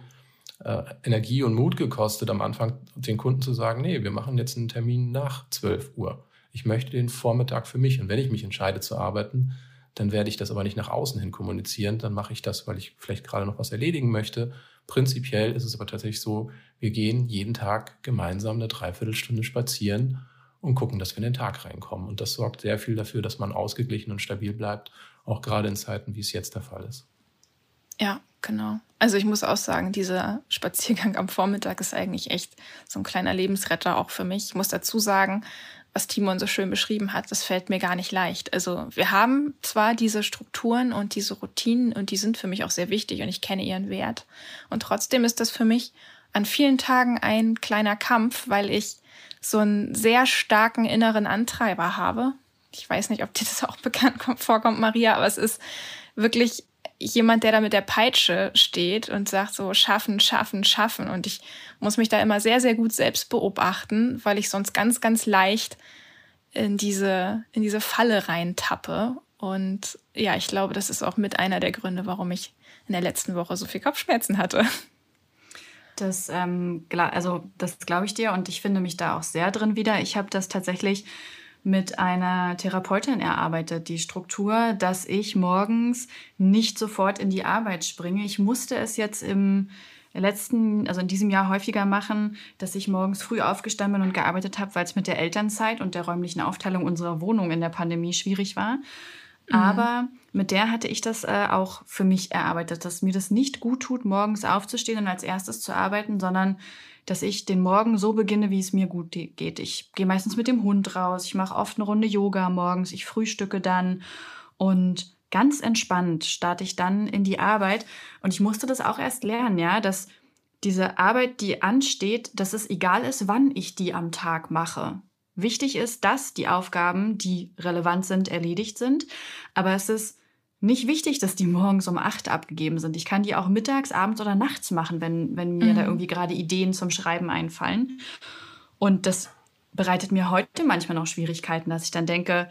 äh, Energie und Mut gekostet, am Anfang den Kunden zu sagen, nee, wir machen jetzt einen Termin nach 12 Uhr. Ich möchte den Vormittag für mich. Und wenn ich mich entscheide zu arbeiten, dann werde ich das aber nicht nach außen hin kommunizieren. Dann mache ich das, weil ich vielleicht gerade noch was erledigen möchte. Prinzipiell ist es aber tatsächlich so, wir gehen jeden Tag gemeinsam eine Dreiviertelstunde spazieren und gucken, dass wir in den Tag reinkommen. Und das sorgt sehr viel dafür, dass man ausgeglichen und stabil bleibt, auch gerade in Zeiten, wie es jetzt der Fall ist. Ja, genau. Also ich muss auch sagen, dieser Spaziergang am Vormittag ist eigentlich echt so ein kleiner Lebensretter auch für mich. Ich muss dazu sagen, was Timon so schön beschrieben hat, das fällt mir gar nicht leicht. Also wir haben zwar diese Strukturen und diese Routinen und die sind für mich auch sehr wichtig und ich kenne ihren Wert. Und trotzdem ist das für mich an vielen Tagen ein kleiner Kampf, weil ich so einen sehr starken inneren Antreiber habe. Ich weiß nicht, ob dir das auch bekannt vorkommt, Maria, aber es ist wirklich jemand, der da mit der Peitsche steht und sagt so, schaffen, schaffen, schaffen. Und ich muss mich da immer sehr, sehr gut selbst beobachten, weil ich sonst ganz, ganz leicht in diese, in diese Falle reintappe. Und ja, ich glaube, das ist auch mit einer der Gründe, warum ich in der letzten Woche so viel Kopfschmerzen hatte. Das, ähm, also das glaube ich dir und ich finde mich da auch sehr drin wieder. Ich habe das tatsächlich mit einer Therapeutin erarbeitet, die Struktur, dass ich morgens nicht sofort in die Arbeit springe. Ich musste es jetzt im letzten, also in diesem Jahr häufiger machen, dass ich morgens früh aufgestanden bin und gearbeitet habe, weil es mit der Elternzeit und der räumlichen Aufteilung unserer Wohnung in der Pandemie schwierig war. Mhm. Aber mit der hatte ich das äh, auch für mich erarbeitet, dass mir das nicht gut tut, morgens aufzustehen und als erstes zu arbeiten, sondern dass ich den Morgen so beginne, wie es mir gut geht. Ich gehe meistens mit dem Hund raus, ich mache oft eine Runde Yoga morgens, ich frühstücke dann und ganz entspannt starte ich dann in die Arbeit. Und ich musste das auch erst lernen, ja, dass diese Arbeit, die ansteht, dass es egal ist, wann ich die am Tag mache. Wichtig ist, dass die Aufgaben, die relevant sind, erledigt sind. Aber es ist nicht wichtig, dass die morgens um acht abgegeben sind. Ich kann die auch mittags, abends oder nachts machen, wenn, wenn mir mhm. da irgendwie gerade Ideen zum Schreiben einfallen. Und das bereitet mir heute manchmal noch Schwierigkeiten, dass ich dann denke,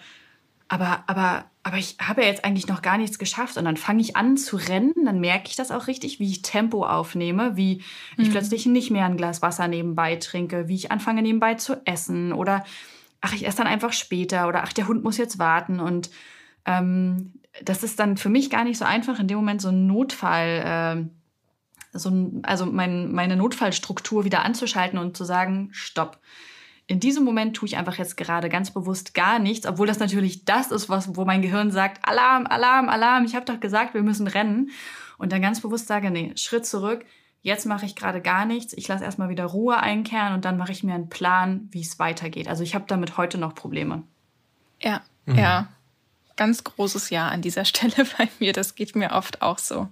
aber, aber, aber ich habe ja jetzt eigentlich noch gar nichts geschafft. Und dann fange ich an zu rennen, dann merke ich das auch richtig, wie ich Tempo aufnehme, wie mhm. ich plötzlich nicht mehr ein Glas Wasser nebenbei trinke, wie ich anfange nebenbei zu essen oder ach, ich esse dann einfach später oder ach, der Hund muss jetzt warten. Und ähm, das ist dann für mich gar nicht so einfach, in dem Moment so ein Notfall, äh, so ein, also mein, meine Notfallstruktur wieder anzuschalten und zu sagen, stopp. In diesem Moment tue ich einfach jetzt gerade ganz bewusst gar nichts, obwohl das natürlich das ist, was, wo mein Gehirn sagt, Alarm, Alarm, Alarm, ich habe doch gesagt, wir müssen rennen. Und dann ganz bewusst sage, nee, Schritt zurück, jetzt mache ich gerade gar nichts, ich lasse erstmal wieder Ruhe einkehren und dann mache ich mir einen Plan, wie es weitergeht. Also ich habe damit heute noch Probleme. Ja, mhm. ja ganz großes Ja an dieser Stelle bei mir. Das geht mir oft auch so.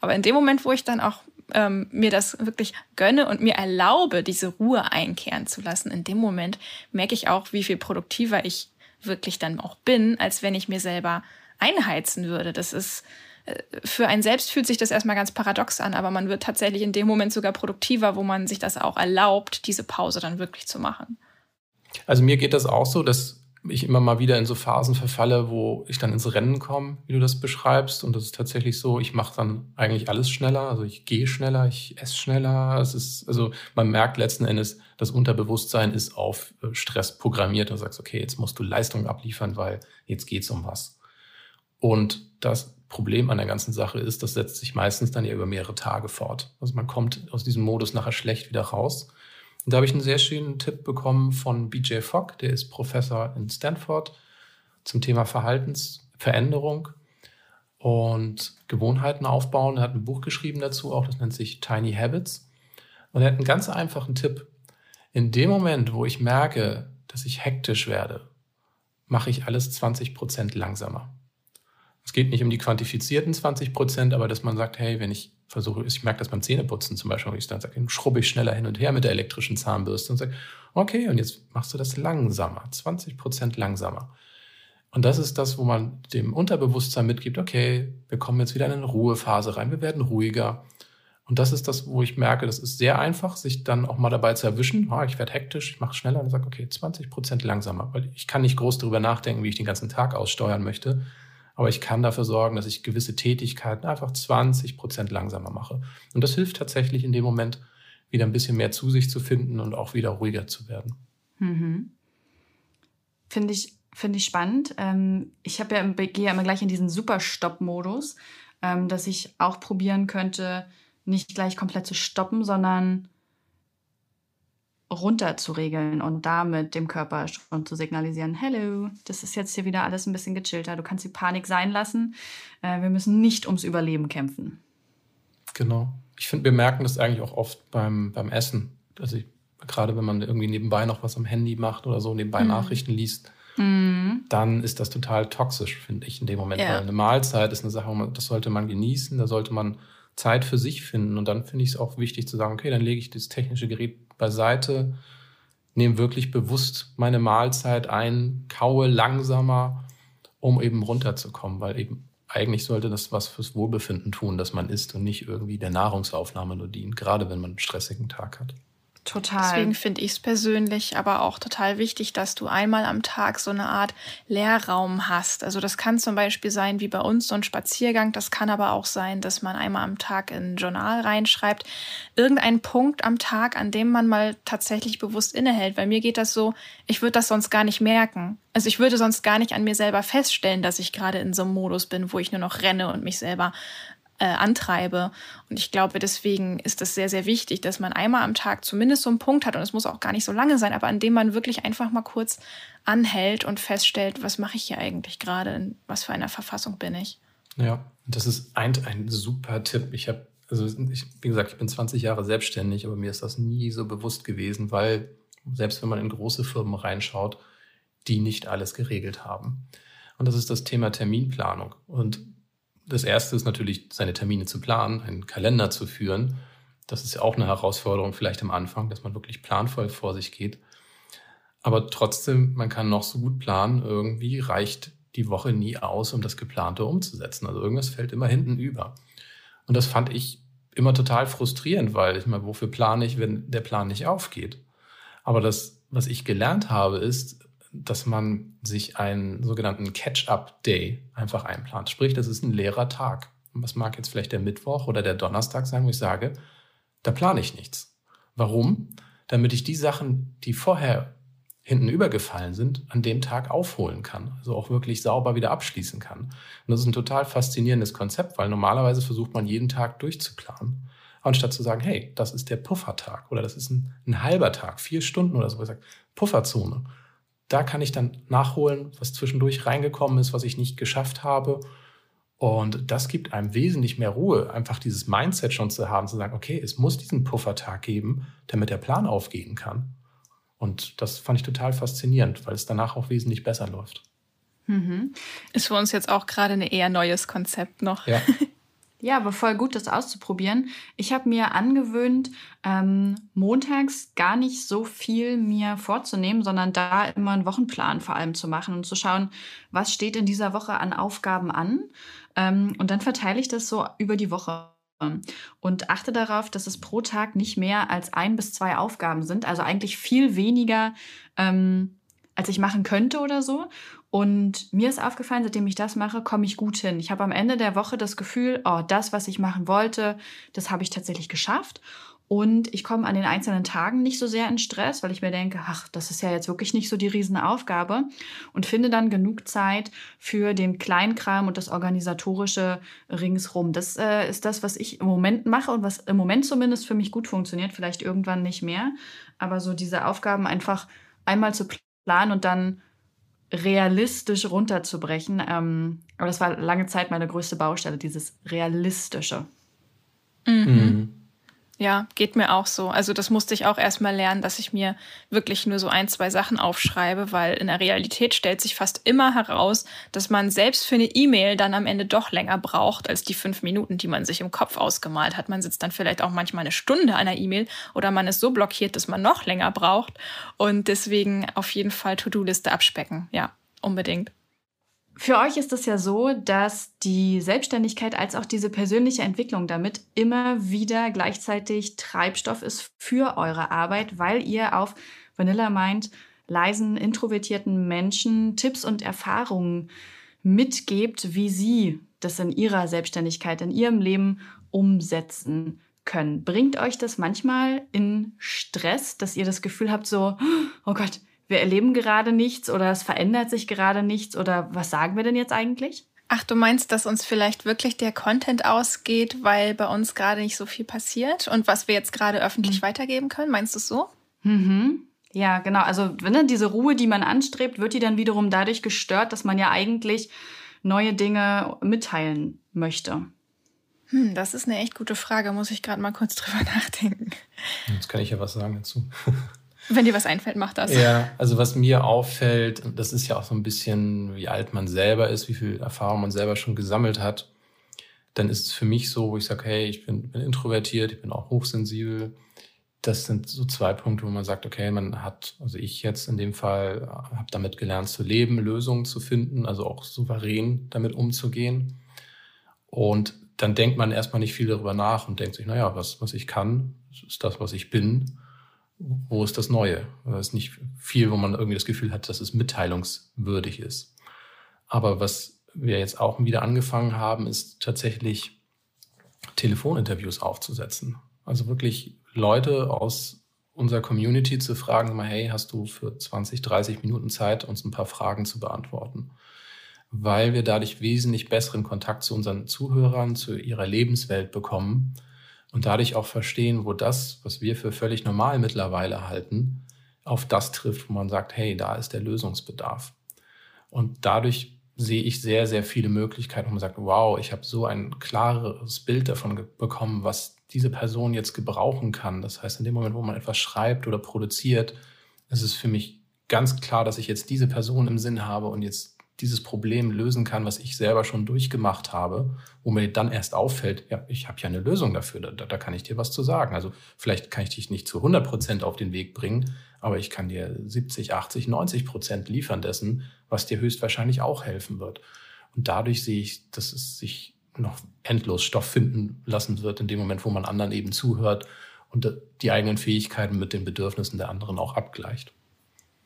Aber in dem Moment, wo ich dann auch ähm, mir das wirklich gönne und mir erlaube, diese Ruhe einkehren zu lassen, in dem Moment merke ich auch, wie viel produktiver ich wirklich dann auch bin, als wenn ich mir selber einheizen würde. Das ist äh, für einen selbst fühlt sich das erstmal ganz paradox an, aber man wird tatsächlich in dem Moment sogar produktiver, wo man sich das auch erlaubt, diese Pause dann wirklich zu machen. Also mir geht das auch so, dass ich immer mal wieder in so Phasen verfalle, wo ich dann ins Rennen komme, wie du das beschreibst. Und das ist tatsächlich so, ich mache dann eigentlich alles schneller. Also ich gehe schneller, ich esse schneller. Es ist, also man merkt letzten Endes, das Unterbewusstsein ist auf äh, Stress programmiert. Du sagst, okay, jetzt musst du Leistung abliefern, weil jetzt geht's um was. Und das Problem an der ganzen Sache ist, das setzt sich meistens dann ja über mehrere Tage fort. Also man kommt aus diesem Modus nachher schlecht wieder raus. Und da habe ich einen sehr schönen Tipp bekommen von BJ Fogg, der ist Professor in Stanford zum Thema Verhaltensveränderung und Gewohnheiten aufbauen. Er hat ein Buch geschrieben dazu, auch das nennt sich Tiny Habits. Und er hat einen ganz einfachen Tipp. In dem Moment, wo ich merke, dass ich hektisch werde, mache ich alles 20 Prozent langsamer. Es geht nicht um die quantifizierten 20 Prozent, aber dass man sagt, hey, wenn ich versuche, ich merke das beim Zähneputzen zum Beispiel, ich dann sage, schrubbe ich schneller hin und her mit der elektrischen Zahnbürste und sage, okay, und jetzt machst du das langsamer, 20 Prozent langsamer. Und das ist das, wo man dem Unterbewusstsein mitgibt, okay, wir kommen jetzt wieder in eine Ruhephase rein, wir werden ruhiger. Und das ist das, wo ich merke, das ist sehr einfach, sich dann auch mal dabei zu erwischen. Oh, ich werde hektisch, ich mache schneller und sage, okay, 20 Prozent langsamer, weil ich kann nicht groß darüber nachdenken, wie ich den ganzen Tag aussteuern möchte, aber ich kann dafür sorgen, dass ich gewisse Tätigkeiten einfach 20 Prozent langsamer mache. Und das hilft tatsächlich in dem Moment, wieder ein bisschen mehr zu sich zu finden und auch wieder ruhiger zu werden. Mhm. Finde ich, finde ich spannend. Ähm, ich habe ja, gehe ja immer gleich in diesen Super-Stopp-Modus, ähm, dass ich auch probieren könnte, nicht gleich komplett zu stoppen, sondern runter zu regeln und damit dem Körper schon zu signalisieren, hello, das ist jetzt hier wieder alles ein bisschen gechillter, du kannst die Panik sein lassen, äh, wir müssen nicht ums Überleben kämpfen. Genau. Ich finde, wir merken das eigentlich auch oft beim, beim Essen. Also ich, gerade wenn man irgendwie nebenbei noch was am Handy macht oder so, nebenbei mhm. Nachrichten liest, mhm. dann ist das total toxisch, finde ich, in dem Moment. Ja. Weil eine Mahlzeit ist eine Sache, das sollte man genießen, da sollte man Zeit für sich finden. Und dann finde ich es auch wichtig zu sagen, okay, dann lege ich das technische Gerät beiseite, nehme wirklich bewusst meine Mahlzeit ein, kaue langsamer, um eben runterzukommen, weil eben eigentlich sollte das was fürs Wohlbefinden tun, dass man isst und nicht irgendwie der Nahrungsaufnahme nur dient, gerade wenn man einen stressigen Tag hat. Total. Deswegen finde ich es persönlich aber auch total wichtig, dass du einmal am Tag so eine Art Leerraum hast. Also das kann zum Beispiel sein, wie bei uns, so ein Spaziergang. Das kann aber auch sein, dass man einmal am Tag in ein Journal reinschreibt. Irgendein Punkt am Tag, an dem man mal tatsächlich bewusst innehält. Weil mir geht das so, ich würde das sonst gar nicht merken. Also ich würde sonst gar nicht an mir selber feststellen, dass ich gerade in so einem Modus bin, wo ich nur noch renne und mich selber äh, antreibe. Und ich glaube, deswegen ist es sehr, sehr wichtig, dass man einmal am Tag zumindest so einen Punkt hat, und es muss auch gar nicht so lange sein, aber an dem man wirklich einfach mal kurz anhält und feststellt, was mache ich hier eigentlich gerade, in was für einer Verfassung bin ich. Ja, das ist ein, ein super Tipp. Ich habe, also ich, wie gesagt, ich bin 20 Jahre selbstständig, aber mir ist das nie so bewusst gewesen, weil selbst wenn man in große Firmen reinschaut, die nicht alles geregelt haben. Und das ist das Thema Terminplanung. Und das erste ist natürlich, seine Termine zu planen, einen Kalender zu führen. das ist ja auch eine Herausforderung vielleicht am Anfang, dass man wirklich planvoll vor sich geht. Aber trotzdem, man kann noch so gut planen, irgendwie reicht die Woche nie aus, um das Geplante umzusetzen. Also irgendwas fällt immer hinten über. Und das fand ich immer total frustrierend, weil ich meine, wofür plane ich, wenn der Plan nicht aufgeht? Aber das, was ich gelernt habe, ist, dass man sich einen sogenannten Catch-up-Day einfach einplant. Sprich, das ist ein leerer Tag. Und was mag jetzt vielleicht der Mittwoch oder der Donnerstag sein, wo ich sage, da plane ich nichts. Warum? Damit ich die Sachen, die vorher hinten übergefallen sind, an dem Tag aufholen kann. Also auch wirklich sauber wieder abschließen kann. Und das ist ein total faszinierendes Konzept, weil normalerweise versucht man jeden Tag durchzuplanen. Anstatt zu sagen, hey, das ist der Puffertag oder das ist ein, ein halber Tag, vier Stunden oder so. Ich sage, Pufferzone. Da kann ich dann nachholen, was zwischendurch reingekommen ist, was ich nicht geschafft habe. Und das gibt einem wesentlich mehr Ruhe, einfach dieses Mindset schon zu haben, zu sagen, okay, es muss diesen Puffertag geben, damit der Plan aufgehen kann. Und das fand ich total faszinierend, weil es danach auch wesentlich besser läuft. Mhm. Ist für uns jetzt auch gerade ein eher neues Konzept noch. Ja. Ja, aber voll gut, das auszuprobieren. Ich habe mir angewöhnt, ähm, montags gar nicht so viel mir vorzunehmen, sondern da immer einen Wochenplan vor allem zu machen und zu schauen, was steht in dieser Woche an Aufgaben an. Ähm, und dann verteile ich das so über die Woche und achte darauf, dass es pro Tag nicht mehr als ein bis zwei Aufgaben sind, also eigentlich viel weniger, ähm, als ich machen könnte oder so. Und mir ist aufgefallen, seitdem ich das mache, komme ich gut hin. Ich habe am Ende der Woche das Gefühl, oh, das, was ich machen wollte, das habe ich tatsächlich geschafft. Und ich komme an den einzelnen Tagen nicht so sehr in Stress, weil ich mir denke, ach, das ist ja jetzt wirklich nicht so die Riesenaufgabe und finde dann genug Zeit für den Kleinkram und das Organisatorische ringsrum. Das äh, ist das, was ich im Moment mache und was im Moment zumindest für mich gut funktioniert, vielleicht irgendwann nicht mehr. Aber so diese Aufgaben einfach einmal zu planen und dann realistisch runterzubrechen. Ähm, aber das war lange Zeit meine größte Baustelle, dieses Realistische. Mhm. Mhm. Ja, geht mir auch so. Also das musste ich auch erstmal lernen, dass ich mir wirklich nur so ein, zwei Sachen aufschreibe, weil in der Realität stellt sich fast immer heraus, dass man selbst für eine E-Mail dann am Ende doch länger braucht als die fünf Minuten, die man sich im Kopf ausgemalt hat. Man sitzt dann vielleicht auch manchmal eine Stunde an der E-Mail oder man ist so blockiert, dass man noch länger braucht. Und deswegen auf jeden Fall To-Do-Liste abspecken. Ja, unbedingt. Für euch ist es ja so, dass die Selbstständigkeit als auch diese persönliche Entwicklung damit immer wieder gleichzeitig Treibstoff ist für eure Arbeit, weil ihr auf Vanilla Mind leisen, introvertierten Menschen Tipps und Erfahrungen mitgebt, wie sie das in ihrer Selbstständigkeit, in ihrem Leben umsetzen können. Bringt euch das manchmal in Stress, dass ihr das Gefühl habt, so, oh Gott, wir erleben gerade nichts oder es verändert sich gerade nichts oder was sagen wir denn jetzt eigentlich? Ach, du meinst, dass uns vielleicht wirklich der Content ausgeht, weil bei uns gerade nicht so viel passiert und was wir jetzt gerade öffentlich mhm. weitergeben können? Meinst du es so? Mhm. Ja, genau. Also wenn dann diese Ruhe, die man anstrebt, wird die dann wiederum dadurch gestört, dass man ja eigentlich neue Dinge mitteilen möchte. Hm, das ist eine echt gute Frage. Muss ich gerade mal kurz drüber nachdenken. Jetzt kann ich ja was sagen dazu. Wenn dir was einfällt, mach das. Ja, also was mir auffällt, das ist ja auch so ein bisschen, wie alt man selber ist, wie viel Erfahrung man selber schon gesammelt hat, dann ist es für mich so, wo ich sage, hey, ich bin, bin introvertiert, ich bin auch hochsensibel. Das sind so zwei Punkte, wo man sagt, okay, man hat, also ich jetzt in dem Fall habe damit gelernt zu leben, Lösungen zu finden, also auch souverän damit umzugehen. Und dann denkt man erstmal nicht viel darüber nach und denkt sich, naja, was, was ich kann, ist das, was ich bin wo ist das Neue? Es ist nicht viel, wo man irgendwie das Gefühl hat, dass es mitteilungswürdig ist. Aber was wir jetzt auch wieder angefangen haben, ist tatsächlich Telefoninterviews aufzusetzen. Also wirklich Leute aus unserer Community zu fragen, mal, hey, hast du für 20, 30 Minuten Zeit, uns ein paar Fragen zu beantworten? Weil wir dadurch wesentlich besseren Kontakt zu unseren Zuhörern, zu ihrer Lebenswelt bekommen und dadurch auch verstehen, wo das, was wir für völlig normal mittlerweile halten, auf das trifft, wo man sagt, hey, da ist der Lösungsbedarf. Und dadurch sehe ich sehr, sehr viele Möglichkeiten, wo man sagt, wow, ich habe so ein klares Bild davon bekommen, was diese Person jetzt gebrauchen kann. Das heißt, in dem Moment, wo man etwas schreibt oder produziert, ist es für mich ganz klar, dass ich jetzt diese Person im Sinn habe und jetzt dieses Problem lösen kann, was ich selber schon durchgemacht habe, wo mir dann erst auffällt, ja, ich habe ja eine Lösung dafür, da, da kann ich dir was zu sagen. Also vielleicht kann ich dich nicht zu 100 Prozent auf den Weg bringen, aber ich kann dir 70, 80, 90 Prozent liefern dessen, was dir höchstwahrscheinlich auch helfen wird. Und dadurch sehe ich, dass es sich noch endlos Stoff finden lassen wird in dem Moment, wo man anderen eben zuhört und die eigenen Fähigkeiten mit den Bedürfnissen der anderen auch abgleicht.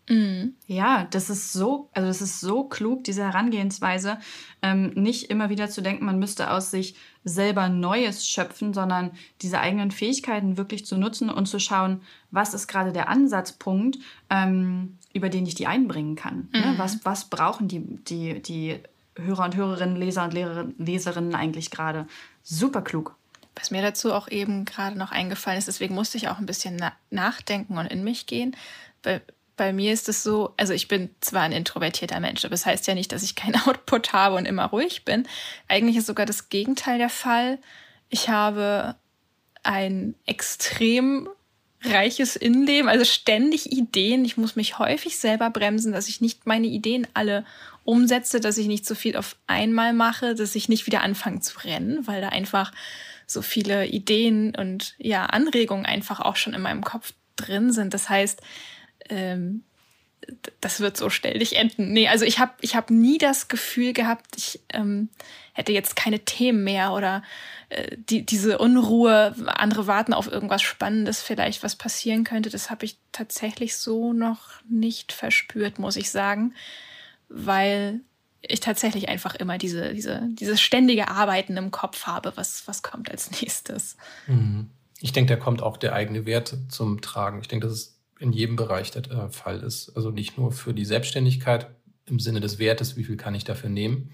Mhm. Ja, das ist so, also das ist so klug, diese Herangehensweise, ähm, nicht immer wieder zu denken, man müsste aus sich selber Neues schöpfen, sondern diese eigenen Fähigkeiten wirklich zu nutzen und zu schauen, was ist gerade der Ansatzpunkt, ähm, über den ich die einbringen kann. Ne? Mhm. Ne? Was, was brauchen die, die, die Hörer und Hörerinnen, Leser und Lehrerinnen, Leserinnen eigentlich gerade? Super klug. Was mir dazu auch eben gerade noch eingefallen ist, deswegen musste ich auch ein bisschen na nachdenken und in mich gehen, bei mir ist es so, also ich bin zwar ein introvertierter Mensch, aber das heißt ja nicht, dass ich keinen Output habe und immer ruhig bin. Eigentlich ist sogar das Gegenteil der Fall. Ich habe ein extrem reiches Innenleben, also ständig Ideen. Ich muss mich häufig selber bremsen, dass ich nicht meine Ideen alle umsetze, dass ich nicht so viel auf einmal mache, dass ich nicht wieder anfange zu rennen, weil da einfach so viele Ideen und ja, Anregungen einfach auch schon in meinem Kopf drin sind. Das heißt, ähm, das wird so ständig enden. Nee, also ich habe ich hab nie das Gefühl gehabt, ich ähm, hätte jetzt keine Themen mehr oder äh, die, diese Unruhe, andere warten auf irgendwas Spannendes vielleicht, was passieren könnte. Das habe ich tatsächlich so noch nicht verspürt, muss ich sagen, weil ich tatsächlich einfach immer diese, diese, dieses ständige Arbeiten im Kopf habe, was, was kommt als nächstes. Mhm. Ich denke, da kommt auch der eigene Wert zum Tragen. Ich denke, das ist in jedem Bereich der äh, Fall ist. Also nicht nur für die Selbstständigkeit im Sinne des Wertes, wie viel kann ich dafür nehmen,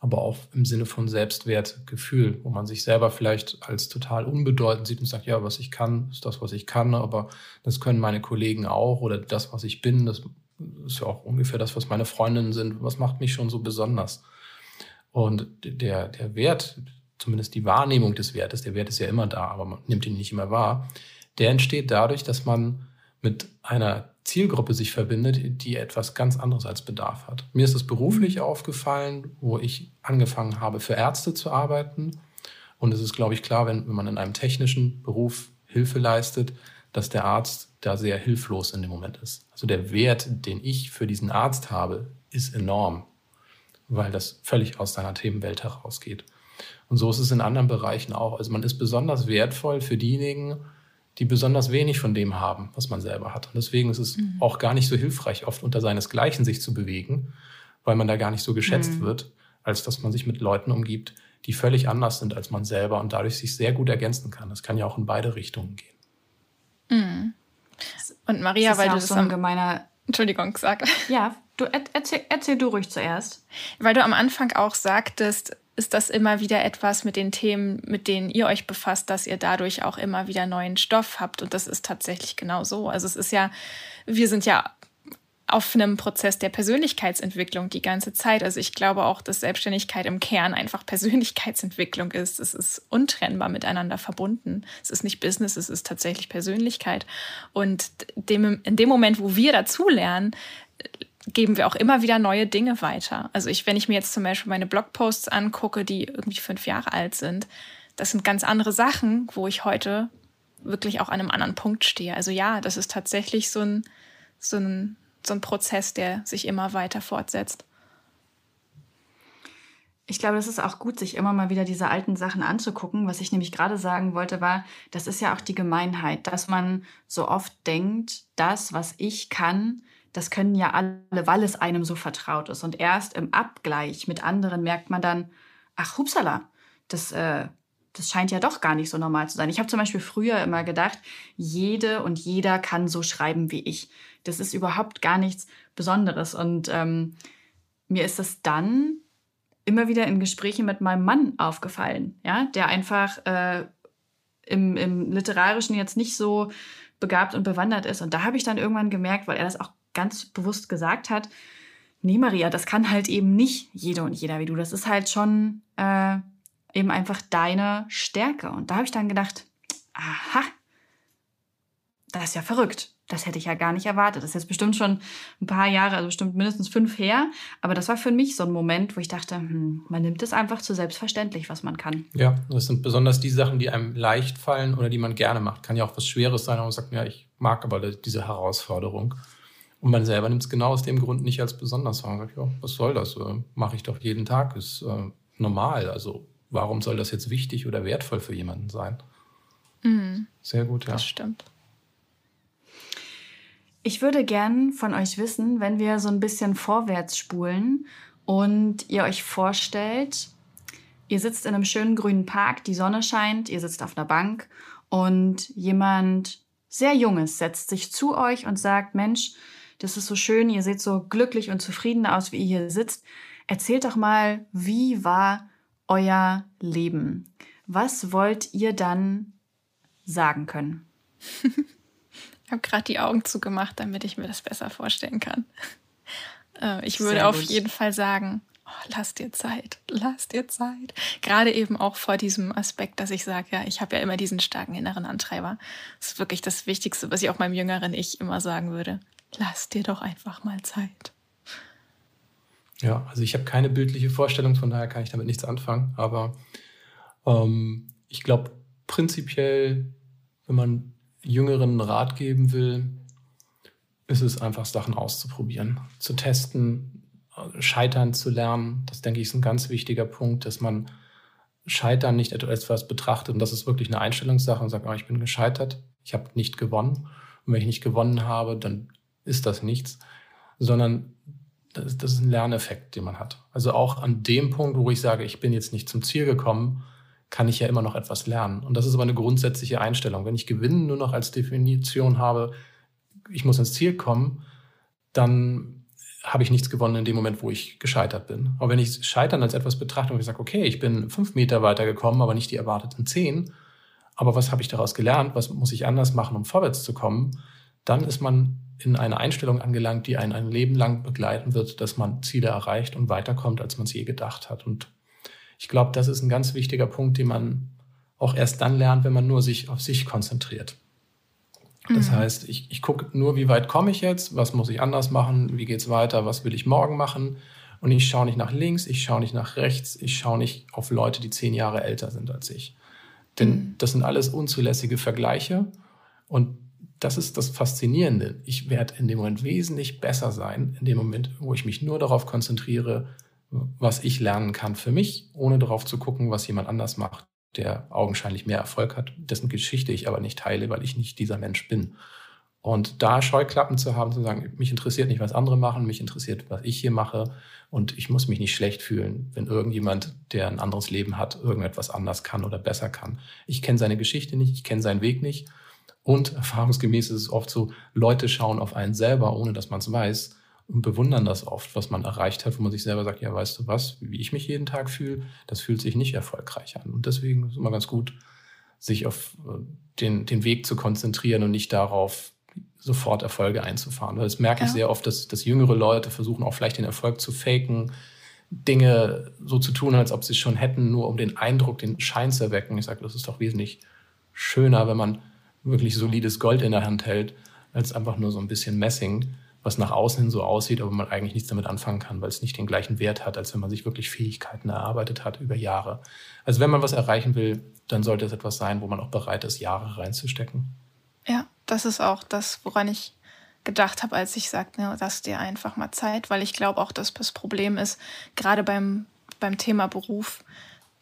aber auch im Sinne von Selbstwertgefühl, wo man sich selber vielleicht als total unbedeutend sieht und sagt, ja, was ich kann, ist das, was ich kann, aber das können meine Kollegen auch oder das, was ich bin, das ist ja auch ungefähr das, was meine Freundinnen sind, was macht mich schon so besonders. Und der, der Wert, zumindest die Wahrnehmung des Wertes, der Wert ist ja immer da, aber man nimmt ihn nicht immer wahr, der entsteht dadurch, dass man mit einer Zielgruppe sich verbindet, die etwas ganz anderes als Bedarf hat. Mir ist es beruflich aufgefallen, wo ich angefangen habe, für Ärzte zu arbeiten. Und es ist, glaube ich, klar, wenn, wenn man in einem technischen Beruf Hilfe leistet, dass der Arzt da sehr hilflos in dem Moment ist. Also der Wert, den ich für diesen Arzt habe, ist enorm, weil das völlig aus seiner Themenwelt herausgeht. Und so ist es in anderen Bereichen auch. Also man ist besonders wertvoll für diejenigen, die besonders wenig von dem haben, was man selber hat. Und deswegen ist es mhm. auch gar nicht so hilfreich, oft unter seinesgleichen sich zu bewegen, weil man da gar nicht so geschätzt mhm. wird, als dass man sich mit Leuten umgibt, die völlig anders sind als man selber und dadurch sich sehr gut ergänzen kann. Das kann ja auch in beide Richtungen gehen. Mhm. Und Maria, weil ja du das so ein gemeiner Entschuldigung, sag. Ja, du erzähl, erzähl du ruhig zuerst. Weil du am Anfang auch sagtest, ist das immer wieder etwas mit den Themen, mit denen ihr euch befasst, dass ihr dadurch auch immer wieder neuen Stoff habt. Und das ist tatsächlich genau so. Also es ist ja, wir sind ja auf einem Prozess der Persönlichkeitsentwicklung die ganze Zeit. Also ich glaube auch, dass Selbstständigkeit im Kern einfach Persönlichkeitsentwicklung ist. Es ist untrennbar miteinander verbunden. Es ist nicht Business, es ist tatsächlich Persönlichkeit. Und dem, in dem Moment, wo wir dazulernen, geben wir auch immer wieder neue Dinge weiter. Also ich, wenn ich mir jetzt zum Beispiel meine Blogposts angucke, die irgendwie fünf Jahre alt sind, das sind ganz andere Sachen, wo ich heute wirklich auch an einem anderen Punkt stehe. Also ja, das ist tatsächlich so ein, so ein, so ein Prozess, der sich immer weiter fortsetzt. Ich glaube, es ist auch gut, sich immer mal wieder diese alten Sachen anzugucken. Was ich nämlich gerade sagen wollte, war, das ist ja auch die Gemeinheit, dass man so oft denkt, das, was ich kann, das können ja alle, weil es einem so vertraut ist. Und erst im Abgleich mit anderen merkt man dann, ach, hupsala, das, äh, das scheint ja doch gar nicht so normal zu sein. Ich habe zum Beispiel früher immer gedacht, jede und jeder kann so schreiben wie ich. Das ist überhaupt gar nichts Besonderes. Und ähm, mir ist das dann immer wieder in Gesprächen mit meinem Mann aufgefallen, ja, der einfach äh, im, im Literarischen jetzt nicht so begabt und bewandert ist. Und da habe ich dann irgendwann gemerkt, weil er das auch ganz bewusst gesagt hat, nee, Maria, das kann halt eben nicht jeder und jeder wie du. Das ist halt schon äh, eben einfach deine Stärke. Und da habe ich dann gedacht, aha, das ist ja verrückt. das hätte ich ja gar nicht erwartet. Das ist jetzt bestimmt schon ein paar Jahre, also bestimmt mindestens fünf her. Aber das war für mich so ein Moment, wo ich dachte, hm, man nimmt es einfach zu selbstverständlich, was man kann. Ja, das sind besonders die Sachen, die einem leicht fallen oder die man gerne macht. Kann ja auch was Schweres sein, aber man sagt, ja, ich mag aber diese Herausforderung. Und man selber nimmt es genau aus dem Grund nicht als besonders wahr. Man sagt, ja, was soll das? Äh, Mache ich doch jeden Tag, ist äh, normal. Also warum soll das jetzt wichtig oder wertvoll für jemanden sein? Mhm. Sehr gut, ja. Das stimmt. Ich würde gern von euch wissen, wenn wir so ein bisschen vorwärts spulen und ihr euch vorstellt, ihr sitzt in einem schönen grünen Park, die Sonne scheint, ihr sitzt auf einer Bank und jemand sehr Junges setzt sich zu euch und sagt, Mensch, das ist so schön, ihr seht so glücklich und zufrieden aus, wie ihr hier sitzt. Erzählt doch mal, wie war euer Leben? Was wollt ihr dann sagen können? Ich habe gerade die Augen zugemacht, damit ich mir das besser vorstellen kann. Äh, ich würde auf jeden Fall sagen, oh, lass dir Zeit, lass dir Zeit. Gerade eben auch vor diesem Aspekt, dass ich sage, ja, ich habe ja immer diesen starken inneren Antreiber. Das ist wirklich das Wichtigste, was ich auch meinem jüngeren Ich immer sagen würde. Lass dir doch einfach mal Zeit. Ja, also ich habe keine bildliche Vorstellung, von daher kann ich damit nichts anfangen. Aber ähm, ich glaube prinzipiell, wenn man Jüngeren Rat geben will, ist es einfach Sachen auszuprobieren, zu testen, scheitern zu lernen. Das denke ich ist ein ganz wichtiger Punkt, dass man Scheitern nicht als etwas betrachtet und das ist wirklich eine Einstellungssache und sagt, oh, ich bin gescheitert, ich habe nicht gewonnen. Und wenn ich nicht gewonnen habe, dann ist das nichts, sondern das, das ist ein Lerneffekt, den man hat. Also auch an dem Punkt, wo ich sage, ich bin jetzt nicht zum Ziel gekommen, kann ich ja immer noch etwas lernen. Und das ist aber eine grundsätzliche Einstellung. Wenn ich Gewinnen nur noch als Definition habe, ich muss ins Ziel kommen, dann habe ich nichts gewonnen in dem Moment, wo ich gescheitert bin. Aber wenn ich Scheitern als etwas betrachte und ich sage, okay, ich bin fünf Meter weitergekommen, aber nicht die erwarteten zehn, aber was habe ich daraus gelernt, was muss ich anders machen, um vorwärts zu kommen, dann ist man in eine Einstellung angelangt, die einen ein Leben lang begleiten wird, dass man Ziele erreicht und weiterkommt, als man es je gedacht hat. Und ich glaube, das ist ein ganz wichtiger Punkt, den man auch erst dann lernt, wenn man nur sich auf sich konzentriert. Das mhm. heißt, ich, ich gucke nur, wie weit komme ich jetzt, was muss ich anders machen, wie geht es weiter, was will ich morgen machen. Und ich schaue nicht nach links, ich schaue nicht nach rechts, ich schaue nicht auf Leute, die zehn Jahre älter sind als ich. Denn mhm. das sind alles unzulässige Vergleiche. Und das ist das Faszinierende. Ich werde in dem Moment wesentlich besser sein, in dem Moment, wo ich mich nur darauf konzentriere, was ich lernen kann für mich, ohne darauf zu gucken, was jemand anders macht, der augenscheinlich mehr Erfolg hat, dessen Geschichte ich aber nicht teile, weil ich nicht dieser Mensch bin. Und da Scheuklappen zu haben, zu sagen, mich interessiert nicht, was andere machen, mich interessiert, was ich hier mache. Und ich muss mich nicht schlecht fühlen, wenn irgendjemand, der ein anderes Leben hat, irgendetwas anders kann oder besser kann. Ich kenne seine Geschichte nicht, ich kenne seinen Weg nicht. Und erfahrungsgemäß ist es oft so, Leute schauen auf einen selber, ohne dass man es weiß und bewundern das oft, was man erreicht hat, wo man sich selber sagt, ja, weißt du was, wie ich mich jeden Tag fühle, das fühlt sich nicht erfolgreich an. Und deswegen ist es immer ganz gut, sich auf äh, den, den Weg zu konzentrieren und nicht darauf, sofort Erfolge einzufahren. Weil das merke ja. ich sehr oft, dass, dass jüngere Leute versuchen auch vielleicht den Erfolg zu faken, Dinge so zu tun, als ob sie es schon hätten, nur um den Eindruck, den Schein zu erwecken. Ich sage, das ist doch wesentlich schöner, wenn man wirklich solides Gold in der Hand hält, als einfach nur so ein bisschen Messing was nach außen hin so aussieht, aber man eigentlich nichts damit anfangen kann, weil es nicht den gleichen Wert hat, als wenn man sich wirklich Fähigkeiten erarbeitet hat über Jahre. Also wenn man was erreichen will, dann sollte es etwas sein, wo man auch bereit ist, Jahre reinzustecken. Ja, das ist auch das, woran ich gedacht habe, als ich sagte, ne, lass dir einfach mal Zeit, weil ich glaube auch, dass das Problem ist, gerade beim, beim Thema Beruf,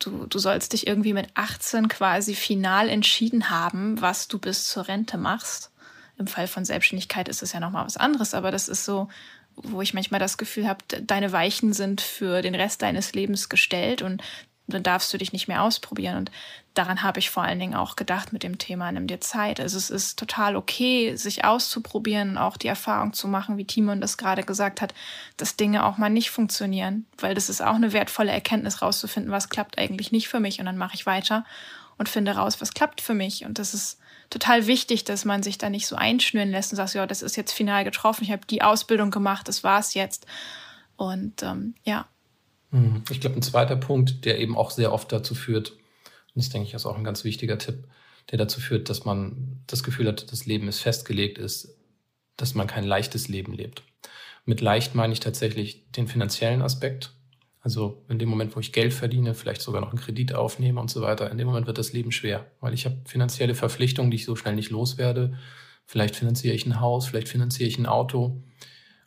du, du sollst dich irgendwie mit 18 quasi final entschieden haben, was du bis zur Rente machst. Im Fall von Selbstständigkeit ist es ja nochmal was anderes, aber das ist so, wo ich manchmal das Gefühl habe, deine Weichen sind für den Rest deines Lebens gestellt und dann darfst du dich nicht mehr ausprobieren. Und daran habe ich vor allen Dingen auch gedacht mit dem Thema, nimm dir Zeit. Also es ist total okay, sich auszuprobieren, auch die Erfahrung zu machen, wie Timon das gerade gesagt hat, dass Dinge auch mal nicht funktionieren. Weil das ist auch eine wertvolle Erkenntnis, rauszufinden, was klappt eigentlich nicht für mich. Und dann mache ich weiter und finde raus, was klappt für mich. Und das ist total wichtig, dass man sich da nicht so einschnüren lässt und sagt, ja, das ist jetzt final getroffen, ich habe die Ausbildung gemacht, das war's jetzt. Und ähm, ja. Mhm. Ich glaube, ein zweiter Punkt, der eben auch sehr oft dazu führt, und das denke ich ist auch ein ganz wichtiger Tipp, der dazu führt, dass man das Gefühl hat, das Leben ist festgelegt, ist, dass man kein leichtes Leben lebt. Mit leicht meine ich tatsächlich den finanziellen Aspekt. Also in dem Moment, wo ich Geld verdiene, vielleicht sogar noch einen Kredit aufnehme und so weiter, in dem Moment wird das Leben schwer, weil ich habe finanzielle Verpflichtungen, die ich so schnell nicht loswerde. Vielleicht finanziere ich ein Haus, vielleicht finanziere ich ein Auto.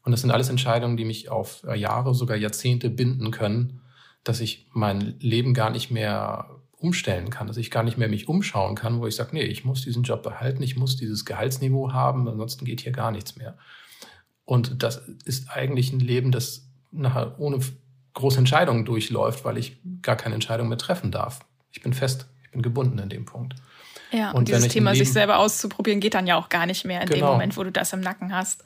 Und das sind alles Entscheidungen, die mich auf Jahre, sogar Jahrzehnte binden können, dass ich mein Leben gar nicht mehr umstellen kann, dass ich gar nicht mehr mich umschauen kann, wo ich sage, nee, ich muss diesen Job behalten, ich muss dieses Gehaltsniveau haben, ansonsten geht hier gar nichts mehr. Und das ist eigentlich ein Leben, das nachher ohne große Entscheidungen durchläuft, weil ich gar keine Entscheidung mehr treffen darf. Ich bin fest, ich bin gebunden in dem Punkt. Ja, und, und dieses Thema, Leben, sich selber auszuprobieren, geht dann ja auch gar nicht mehr in genau. dem Moment, wo du das im Nacken hast.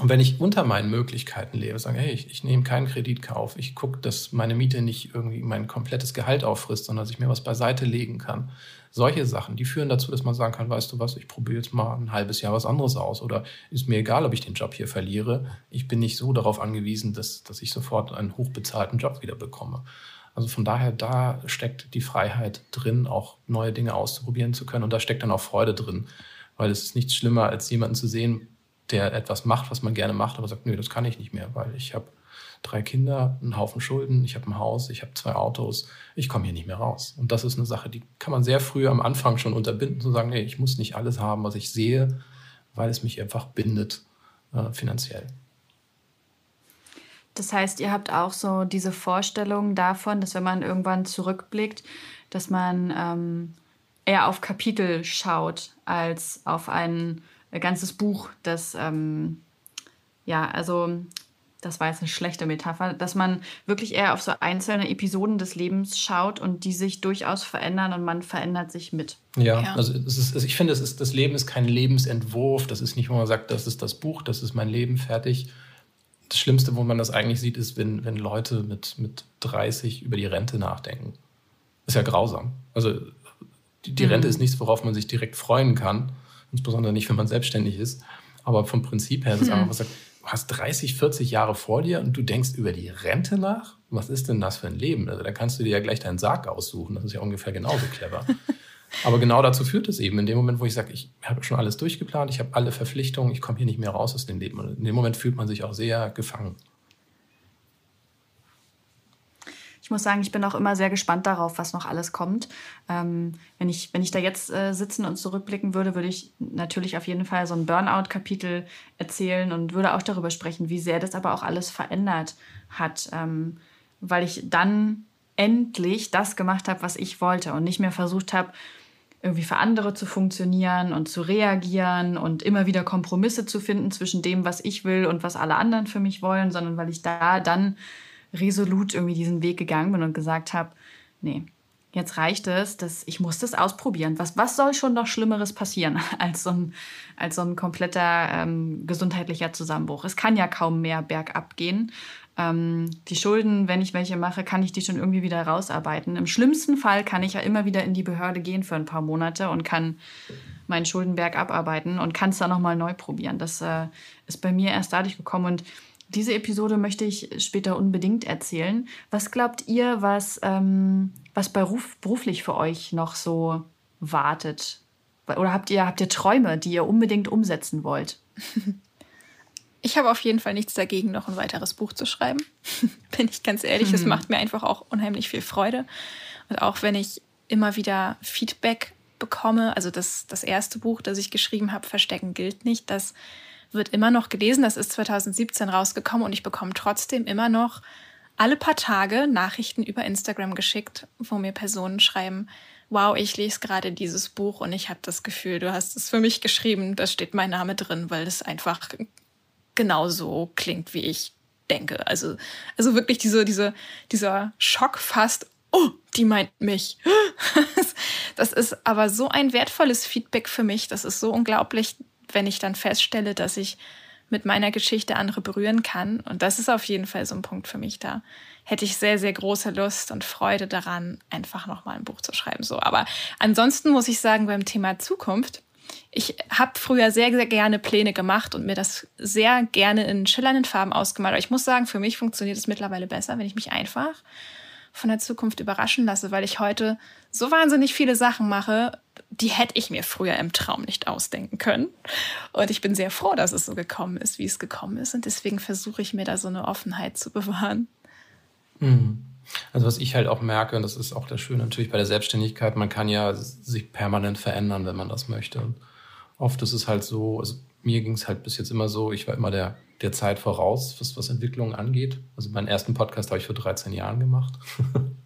Und wenn ich unter meinen Möglichkeiten lebe, sage, hey, ich, ich nehme keinen Kreditkauf, ich gucke, dass meine Miete nicht irgendwie mein komplettes Gehalt auffrisst, sondern dass ich mir was beiseite legen kann. Solche Sachen, die führen dazu, dass man sagen kann, weißt du was, ich probiere jetzt mal ein halbes Jahr was anderes aus oder ist mir egal, ob ich den Job hier verliere. Ich bin nicht so darauf angewiesen, dass, dass ich sofort einen hochbezahlten Job wieder bekomme. Also von daher, da steckt die Freiheit drin, auch neue Dinge auszuprobieren zu können. Und da steckt dann auch Freude drin. Weil es ist nichts schlimmer, als jemanden zu sehen, der etwas macht, was man gerne macht, aber sagt, nö, das kann ich nicht mehr, weil ich habe drei Kinder, einen Haufen Schulden, ich habe ein Haus, ich habe zwei Autos, ich komme hier nicht mehr raus. Und das ist eine Sache, die kann man sehr früh am Anfang schon unterbinden, zu sagen, nee, ich muss nicht alles haben, was ich sehe, weil es mich einfach bindet äh, finanziell. Das heißt, ihr habt auch so diese Vorstellung davon, dass wenn man irgendwann zurückblickt, dass man ähm, eher auf Kapitel schaut als auf ein ganzes Buch, das, ähm, ja, also das war jetzt eine schlechte Metapher, dass man wirklich eher auf so einzelne Episoden des Lebens schaut und die sich durchaus verändern und man verändert sich mit. Ja, ja. also, ist, also ich finde, ist, das Leben ist kein Lebensentwurf. Das ist nicht, wo man sagt, das ist das Buch, das ist mein Leben, fertig. Das Schlimmste, wo man das eigentlich sieht, ist, wenn, wenn Leute mit, mit 30 über die Rente nachdenken. ist ja grausam. Also die, die mhm. Rente ist nichts, worauf man sich direkt freuen kann insbesondere nicht, wenn man selbstständig ist. Aber vom Prinzip her ist es hm. einfach, was sagt, du hast 30, 40 Jahre vor dir und du denkst über die Rente nach? Was ist denn das für ein Leben? Also da kannst du dir ja gleich deinen Sarg aussuchen. Das ist ja ungefähr genauso clever. Aber genau dazu führt es eben. In dem Moment, wo ich sage, ich habe schon alles durchgeplant, ich habe alle Verpflichtungen, ich komme hier nicht mehr raus aus dem Leben. Und in dem Moment fühlt man sich auch sehr gefangen. Ich muss sagen, ich bin auch immer sehr gespannt darauf, was noch alles kommt. Ähm, wenn, ich, wenn ich da jetzt äh, sitzen und zurückblicken würde, würde ich natürlich auf jeden Fall so ein Burnout-Kapitel erzählen und würde auch darüber sprechen, wie sehr das aber auch alles verändert hat, ähm, weil ich dann endlich das gemacht habe, was ich wollte und nicht mehr versucht habe, irgendwie für andere zu funktionieren und zu reagieren und immer wieder Kompromisse zu finden zwischen dem, was ich will und was alle anderen für mich wollen, sondern weil ich da dann resolut irgendwie diesen Weg gegangen bin und gesagt habe, nee, jetzt reicht es, dass ich muss das ausprobieren. Was, was soll schon noch Schlimmeres passieren als so ein, als so ein kompletter ähm, gesundheitlicher Zusammenbruch? Es kann ja kaum mehr bergab gehen. Ähm, die Schulden, wenn ich welche mache, kann ich die schon irgendwie wieder rausarbeiten. Im schlimmsten Fall kann ich ja immer wieder in die Behörde gehen für ein paar Monate und kann meinen Schuldenberg abarbeiten und kann es dann nochmal neu probieren. Das äh, ist bei mir erst dadurch gekommen und diese Episode möchte ich später unbedingt erzählen. Was glaubt ihr, was, ähm, was beruf, beruflich für euch noch so wartet? Oder habt ihr, habt ihr Träume, die ihr unbedingt umsetzen wollt? Ich habe auf jeden Fall nichts dagegen, noch ein weiteres Buch zu schreiben. Bin ich ganz ehrlich, es mhm. macht mir einfach auch unheimlich viel Freude. Und auch wenn ich immer wieder Feedback bekomme, also das, das erste Buch, das ich geschrieben habe, Verstecken gilt nicht, das wird immer noch gelesen. Das ist 2017 rausgekommen und ich bekomme trotzdem immer noch alle paar Tage Nachrichten über Instagram geschickt, wo mir Personen schreiben, wow, ich lese gerade dieses Buch und ich habe das Gefühl, du hast es für mich geschrieben, da steht mein Name drin, weil es einfach genauso klingt, wie ich denke. Also, also wirklich diese, diese, dieser Schock fast, oh, die meint mich. Das ist aber so ein wertvolles Feedback für mich. Das ist so unglaublich wenn ich dann feststelle, dass ich mit meiner Geschichte andere berühren kann. Und das ist auf jeden Fall so ein Punkt für mich da. Hätte ich sehr, sehr große Lust und Freude daran, einfach nochmal ein Buch zu schreiben. So, aber ansonsten muss ich sagen, beim Thema Zukunft, ich habe früher sehr, sehr gerne Pläne gemacht und mir das sehr gerne in schillernden Farben ausgemalt. Aber ich muss sagen, für mich funktioniert es mittlerweile besser, wenn ich mich einfach von der Zukunft überraschen lasse, weil ich heute so wahnsinnig viele Sachen mache, die hätte ich mir früher im Traum nicht ausdenken können. Und ich bin sehr froh, dass es so gekommen ist, wie es gekommen ist. Und deswegen versuche ich mir da so eine Offenheit zu bewahren. Mhm. Also was ich halt auch merke, und das ist auch das Schöne natürlich bei der Selbstständigkeit, man kann ja sich permanent verändern, wenn man das möchte. Und oft ist es halt so, also mir ging es halt bis jetzt immer so, ich war immer der, der Zeit voraus, was, was Entwicklung angeht. Also meinen ersten Podcast habe ich vor 13 Jahren gemacht.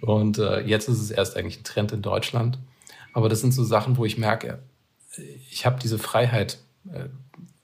und äh, jetzt ist es erst eigentlich ein Trend in Deutschland. Aber das sind so Sachen, wo ich merke, ich habe diese Freiheit, äh,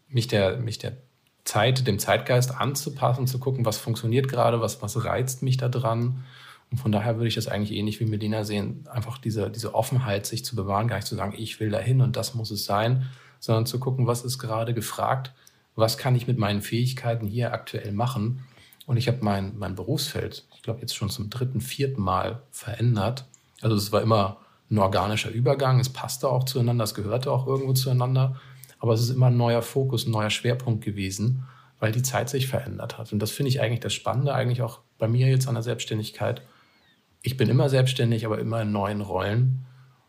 mich der, mich der Zeit, dem Zeitgeist anzupassen, zu gucken, was funktioniert gerade, was, was reizt mich da dran. Und von daher würde ich das eigentlich ähnlich wie Melina sehen, einfach diese, diese Offenheit, sich zu bewahren, gar nicht zu sagen, ich will dahin und das muss es sein, sondern zu gucken, was ist gerade gefragt, was kann ich mit meinen Fähigkeiten hier aktuell machen. Und ich habe mein, mein Berufsfeld, ich glaube, jetzt schon zum dritten, vierten Mal verändert. Also es war immer ein organischer Übergang, es passte auch zueinander, es gehörte auch irgendwo zueinander. Aber es ist immer ein neuer Fokus, ein neuer Schwerpunkt gewesen, weil die Zeit sich verändert hat. Und das finde ich eigentlich das Spannende, eigentlich auch bei mir jetzt an der Selbstständigkeit. Ich bin immer selbstständig, aber immer in neuen Rollen.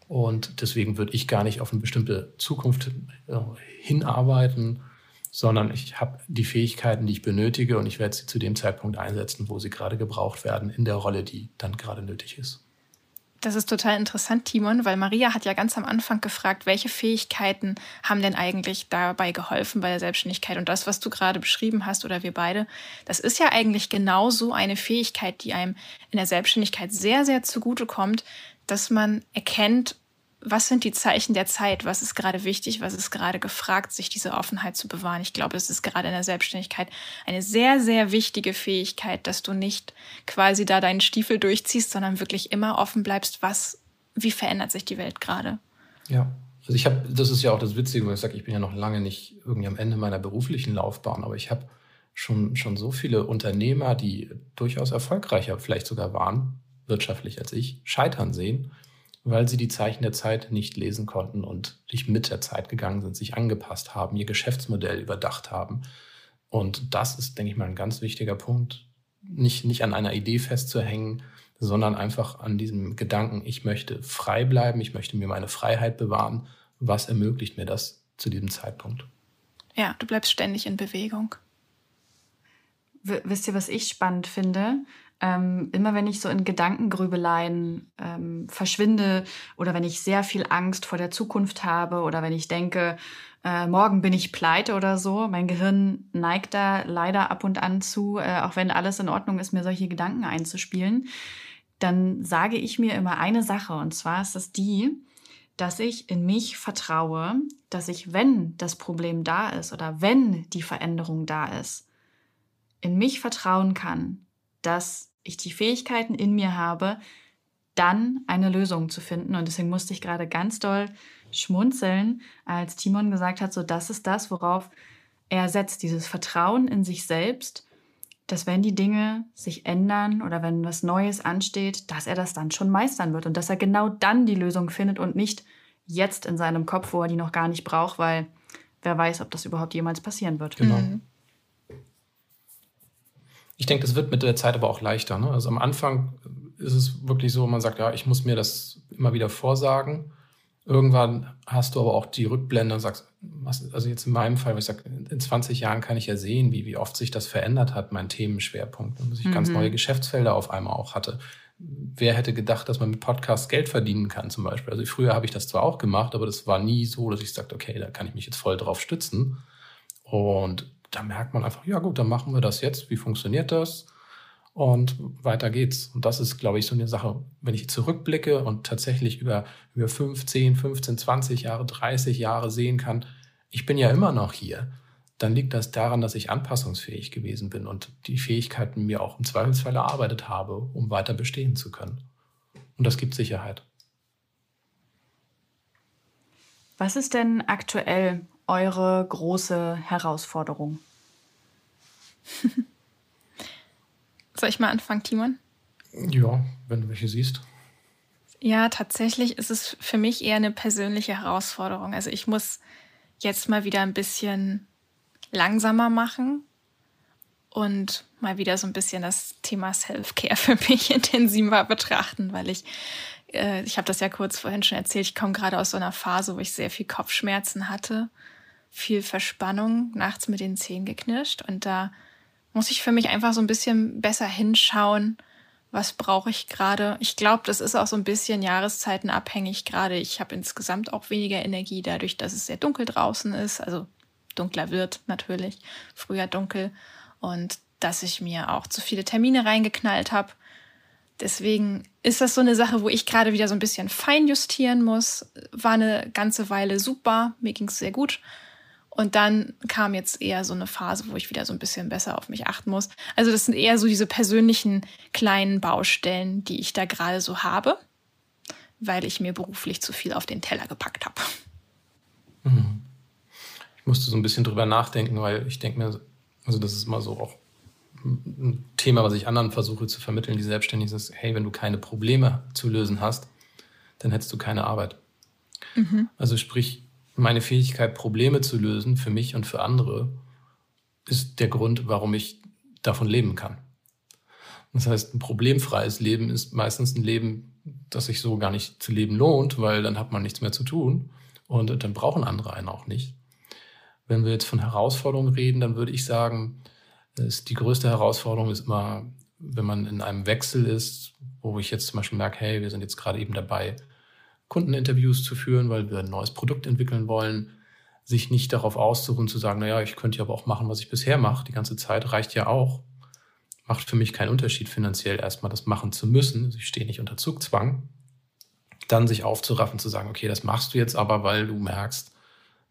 Und deswegen würde ich gar nicht auf eine bestimmte Zukunft äh, hinarbeiten, sondern ich habe die Fähigkeiten, die ich benötige und ich werde sie zu dem Zeitpunkt einsetzen, wo sie gerade gebraucht werden, in der Rolle, die dann gerade nötig ist. Das ist total interessant, Timon, weil Maria hat ja ganz am Anfang gefragt, welche Fähigkeiten haben denn eigentlich dabei geholfen bei der Selbstständigkeit? Und das, was du gerade beschrieben hast oder wir beide, das ist ja eigentlich genau so eine Fähigkeit, die einem in der Selbstständigkeit sehr, sehr zugutekommt, dass man erkennt, was sind die Zeichen der Zeit? Was ist gerade wichtig? Was ist gerade gefragt, sich diese Offenheit zu bewahren? Ich glaube, das ist gerade in der Selbstständigkeit eine sehr, sehr wichtige Fähigkeit, dass du nicht quasi da deinen Stiefel durchziehst, sondern wirklich immer offen bleibst, was, wie verändert sich die Welt gerade? Ja. Also ich habe, das ist ja auch das Witzige, weil ich sage, ich bin ja noch lange nicht irgendwie am Ende meiner beruflichen Laufbahn, aber ich habe schon, schon so viele Unternehmer, die durchaus erfolgreicher vielleicht sogar waren, wirtschaftlich als ich, scheitern sehen weil sie die Zeichen der Zeit nicht lesen konnten und nicht mit der Zeit gegangen sind, sich angepasst haben, ihr Geschäftsmodell überdacht haben. Und das ist, denke ich mal, ein ganz wichtiger Punkt, nicht, nicht an einer Idee festzuhängen, sondern einfach an diesem Gedanken, ich möchte frei bleiben, ich möchte mir meine Freiheit bewahren. Was ermöglicht mir das zu diesem Zeitpunkt? Ja, du bleibst ständig in Bewegung. Wisst ihr, was ich spannend finde? Ähm, immer wenn ich so in Gedankengrübeleien ähm, verschwinde oder wenn ich sehr viel Angst vor der Zukunft habe oder wenn ich denke, äh, morgen bin ich pleite oder so, mein Gehirn neigt da leider ab und an zu, äh, auch wenn alles in Ordnung ist, mir solche Gedanken einzuspielen, dann sage ich mir immer eine Sache und zwar ist es die, dass ich in mich vertraue, dass ich, wenn das Problem da ist oder wenn die Veränderung da ist, in mich vertrauen kann, dass ich die Fähigkeiten in mir habe, dann eine Lösung zu finden. Und deswegen musste ich gerade ganz doll schmunzeln, als Timon gesagt hat, so das ist das, worauf er setzt, dieses Vertrauen in sich selbst, dass wenn die Dinge sich ändern oder wenn was Neues ansteht, dass er das dann schon meistern wird und dass er genau dann die Lösung findet und nicht jetzt in seinem Kopf, wo er die noch gar nicht braucht, weil wer weiß, ob das überhaupt jemals passieren wird. Genau. Mhm. Ich denke, das wird mit der Zeit aber auch leichter. Ne? Also am Anfang ist es wirklich so, man sagt, ja, ich muss mir das immer wieder vorsagen. Irgendwann hast du aber auch die Rückblende und sagst, was, also jetzt in meinem Fall, ich sage, in 20 Jahren kann ich ja sehen, wie, wie oft sich das verändert hat, mein Themenschwerpunkt, und dass ich mhm. ganz neue Geschäftsfelder auf einmal auch hatte. Wer hätte gedacht, dass man mit Podcasts Geld verdienen kann, zum Beispiel? Also früher habe ich das zwar auch gemacht, aber das war nie so, dass ich sagte, okay, da kann ich mich jetzt voll drauf stützen. Und da merkt man einfach, ja gut, dann machen wir das jetzt. Wie funktioniert das? Und weiter geht's. Und das ist, glaube ich, so eine Sache, wenn ich zurückblicke und tatsächlich über, über 15, 15, 20 Jahre, 30 Jahre sehen kann, ich bin ja immer noch hier, dann liegt das daran, dass ich anpassungsfähig gewesen bin und die Fähigkeiten mir auch im Zweifelsfall erarbeitet habe, um weiter bestehen zu können. Und das gibt Sicherheit. Was ist denn aktuell eure große Herausforderung? Soll ich mal anfangen, Timon? Ja, wenn du welche siehst. Ja, tatsächlich ist es für mich eher eine persönliche Herausforderung. Also ich muss jetzt mal wieder ein bisschen langsamer machen und mal wieder so ein bisschen das Thema Self-Care für mich intensiver betrachten, weil ich, äh, ich habe das ja kurz vorhin schon erzählt, ich komme gerade aus so einer Phase, wo ich sehr viel Kopfschmerzen hatte, viel Verspannung, nachts mit den Zähnen geknirscht und da muss ich für mich einfach so ein bisschen besser hinschauen, was brauche ich gerade. Ich glaube, das ist auch so ein bisschen jahreszeitenabhängig gerade. Ich habe insgesamt auch weniger Energie dadurch, dass es sehr dunkel draußen ist, also dunkler wird natürlich, früher dunkel und dass ich mir auch zu viele Termine reingeknallt habe. Deswegen ist das so eine Sache, wo ich gerade wieder so ein bisschen fein justieren muss. War eine ganze Weile super, mir ging es sehr gut. Und dann kam jetzt eher so eine Phase, wo ich wieder so ein bisschen besser auf mich achten muss. Also das sind eher so diese persönlichen kleinen Baustellen, die ich da gerade so habe, weil ich mir beruflich zu viel auf den Teller gepackt habe. Mhm. Ich musste so ein bisschen drüber nachdenken, weil ich denke mir, also das ist immer so auch ein Thema, was ich anderen versuche zu vermitteln, die selbstständig sind, hey, wenn du keine Probleme zu lösen hast, dann hättest du keine Arbeit. Mhm. Also sprich, meine Fähigkeit, Probleme zu lösen für mich und für andere, ist der Grund, warum ich davon leben kann. Das heißt, ein problemfreies Leben ist meistens ein Leben, das sich so gar nicht zu leben lohnt, weil dann hat man nichts mehr zu tun und dann brauchen andere einen auch nicht. Wenn wir jetzt von Herausforderungen reden, dann würde ich sagen, ist die größte Herausforderung ist immer, wenn man in einem Wechsel ist, wo ich jetzt zum Beispiel merke, hey, wir sind jetzt gerade eben dabei, Kundeninterviews zu führen, weil wir ein neues Produkt entwickeln wollen, sich nicht darauf auszuruhen, zu sagen, naja, ich könnte ja aber auch machen, was ich bisher mache. Die ganze Zeit reicht ja auch. Macht für mich keinen Unterschied finanziell erstmal das machen zu müssen. Ich stehe nicht unter Zugzwang. Dann sich aufzuraffen, zu sagen, okay, das machst du jetzt aber, weil du merkst,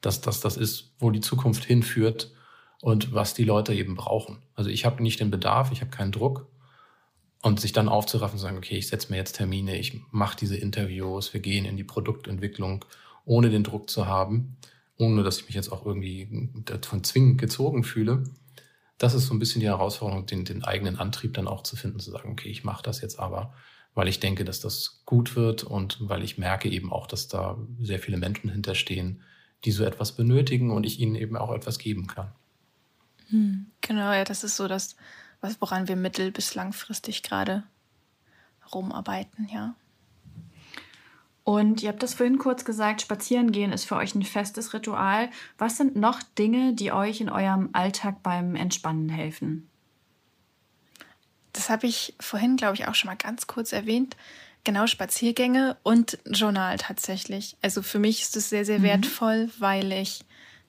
dass das das ist, wo die Zukunft hinführt und was die Leute eben brauchen. Also ich habe nicht den Bedarf, ich habe keinen Druck. Und sich dann aufzuraffen und sagen, okay, ich setze mir jetzt Termine, ich mache diese Interviews, wir gehen in die Produktentwicklung, ohne den Druck zu haben, ohne dass ich mich jetzt auch irgendwie davon zwingend gezogen fühle. Das ist so ein bisschen die Herausforderung, den, den eigenen Antrieb dann auch zu finden, zu sagen, okay, ich mache das jetzt aber, weil ich denke, dass das gut wird und weil ich merke eben auch, dass da sehr viele Menschen hinterstehen, die so etwas benötigen und ich ihnen eben auch etwas geben kann. Hm, genau, ja, das ist so das, was, woran wir mittel- bis langfristig gerade rumarbeiten, ja. Und ihr habt das vorhin kurz gesagt, spazieren gehen ist für euch ein festes Ritual. Was sind noch Dinge, die euch in eurem Alltag beim Entspannen helfen? Das habe ich vorhin, glaube ich, auch schon mal ganz kurz erwähnt. Genau, Spaziergänge und Journal tatsächlich. Also für mich ist es sehr, sehr mhm. wertvoll, weil ich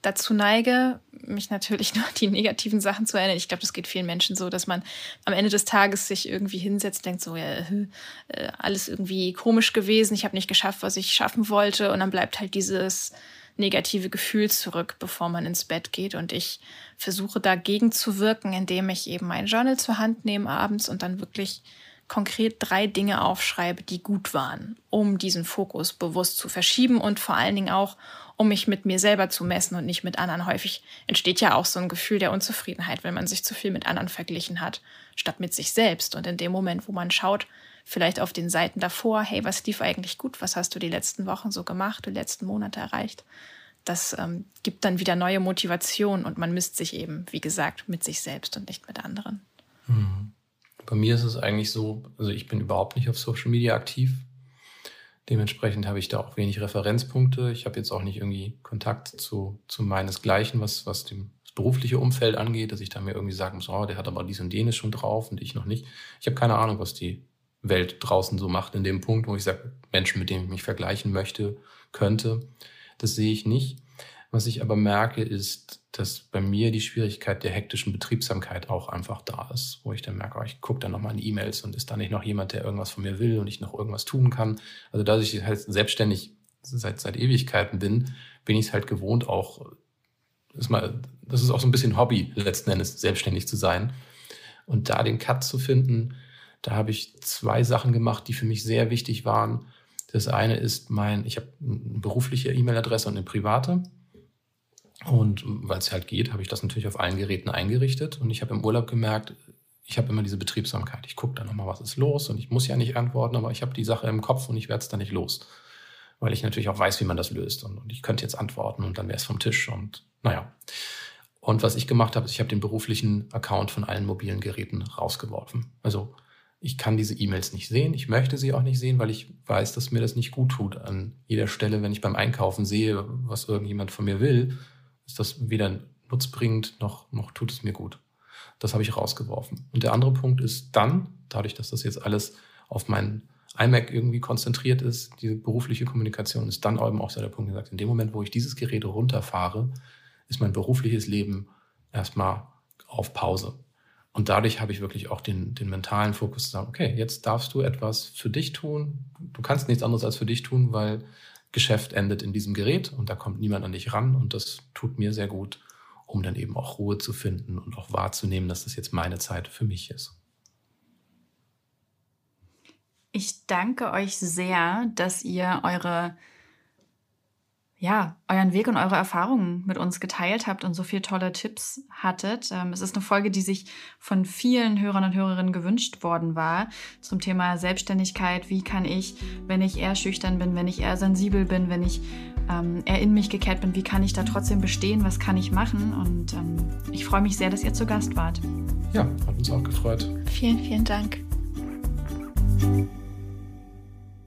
dazu neige, mich natürlich nur an die negativen Sachen zu erinnern. Ich glaube, das geht vielen Menschen so, dass man am Ende des Tages sich irgendwie hinsetzt, denkt so, ja, äh, alles irgendwie komisch gewesen, ich habe nicht geschafft, was ich schaffen wollte und dann bleibt halt dieses negative Gefühl zurück, bevor man ins Bett geht. Und ich versuche dagegen zu wirken, indem ich eben mein Journal zur Hand nehme abends und dann wirklich konkret drei Dinge aufschreibe, die gut waren, um diesen Fokus bewusst zu verschieben und vor allen Dingen auch, um mich mit mir selber zu messen und nicht mit anderen. Häufig entsteht ja auch so ein Gefühl der Unzufriedenheit, wenn man sich zu viel mit anderen verglichen hat, statt mit sich selbst. Und in dem Moment, wo man schaut, vielleicht auf den Seiten davor, hey, was lief eigentlich gut? Was hast du die letzten Wochen so gemacht, die letzten Monate erreicht? Das ähm, gibt dann wieder neue Motivation und man misst sich eben, wie gesagt, mit sich selbst und nicht mit anderen. Mhm. Bei mir ist es eigentlich so, also ich bin überhaupt nicht auf Social Media aktiv. Dementsprechend habe ich da auch wenig Referenzpunkte. Ich habe jetzt auch nicht irgendwie Kontakt zu, zu meinesgleichen, was, was dem das berufliche Umfeld angeht, dass ich da mir irgendwie sagen muss, oh, der hat aber dies und jenes schon drauf und ich noch nicht. Ich habe keine Ahnung, was die Welt draußen so macht in dem Punkt, wo ich sage, Menschen, mit denen ich mich vergleichen möchte, könnte. Das sehe ich nicht. Was ich aber merke, ist, dass bei mir die Schwierigkeit der hektischen Betriebsamkeit auch einfach da ist, wo ich dann merke, oh, ich gucke dann nochmal in E-Mails und ist da nicht noch jemand, der irgendwas von mir will und ich noch irgendwas tun kann. Also da ich halt selbstständig seit, seit Ewigkeiten bin, bin ich es halt gewohnt, auch, das ist, mal, das ist auch so ein bisschen Hobby, letzten Endes selbstständig zu sein. Und da den Cut zu finden, da habe ich zwei Sachen gemacht, die für mich sehr wichtig waren. Das eine ist mein, ich habe eine berufliche E-Mail-Adresse und eine private. Und weil es halt geht, habe ich das natürlich auf allen Geräten eingerichtet. Und ich habe im Urlaub gemerkt, ich habe immer diese Betriebsamkeit. Ich gucke da nochmal, was ist los. Und ich muss ja nicht antworten, aber ich habe die Sache im Kopf und ich werde es da nicht los. Weil ich natürlich auch weiß, wie man das löst. Und, und ich könnte jetzt antworten und dann wäre es vom Tisch. Und naja. Und was ich gemacht habe, ist, ich habe den beruflichen Account von allen mobilen Geräten rausgeworfen. Also ich kann diese E-Mails nicht sehen. Ich möchte sie auch nicht sehen, weil ich weiß, dass mir das nicht gut tut. An jeder Stelle, wenn ich beim Einkaufen sehe, was irgendjemand von mir will, ist das weder nutzbringend noch, noch tut es mir gut. Das habe ich rausgeworfen. Und der andere Punkt ist dann, dadurch, dass das jetzt alles auf meinen iMac irgendwie konzentriert ist, diese berufliche Kommunikation ist dann eben auch so der Punkt gesagt, in dem Moment, wo ich dieses Gerät runterfahre, ist mein berufliches Leben erstmal auf Pause. Und dadurch habe ich wirklich auch den, den mentalen Fokus zu sagen, okay, jetzt darfst du etwas für dich tun. Du kannst nichts anderes als für dich tun, weil Geschäft endet in diesem Gerät und da kommt niemand an dich ran und das tut mir sehr gut, um dann eben auch Ruhe zu finden und auch wahrzunehmen, dass das jetzt meine Zeit für mich ist. Ich danke euch sehr, dass ihr eure ja, euren Weg und eure Erfahrungen mit uns geteilt habt und so viele tolle Tipps hattet. Ähm, es ist eine Folge, die sich von vielen Hörern und Hörerinnen gewünscht worden war zum Thema Selbstständigkeit. Wie kann ich, wenn ich eher schüchtern bin, wenn ich eher sensibel bin, wenn ich ähm, eher in mich gekehrt bin, wie kann ich da trotzdem bestehen? Was kann ich machen? Und ähm, ich freue mich sehr, dass ihr zu Gast wart. Ja, hat uns auch gefreut. Vielen, vielen Dank.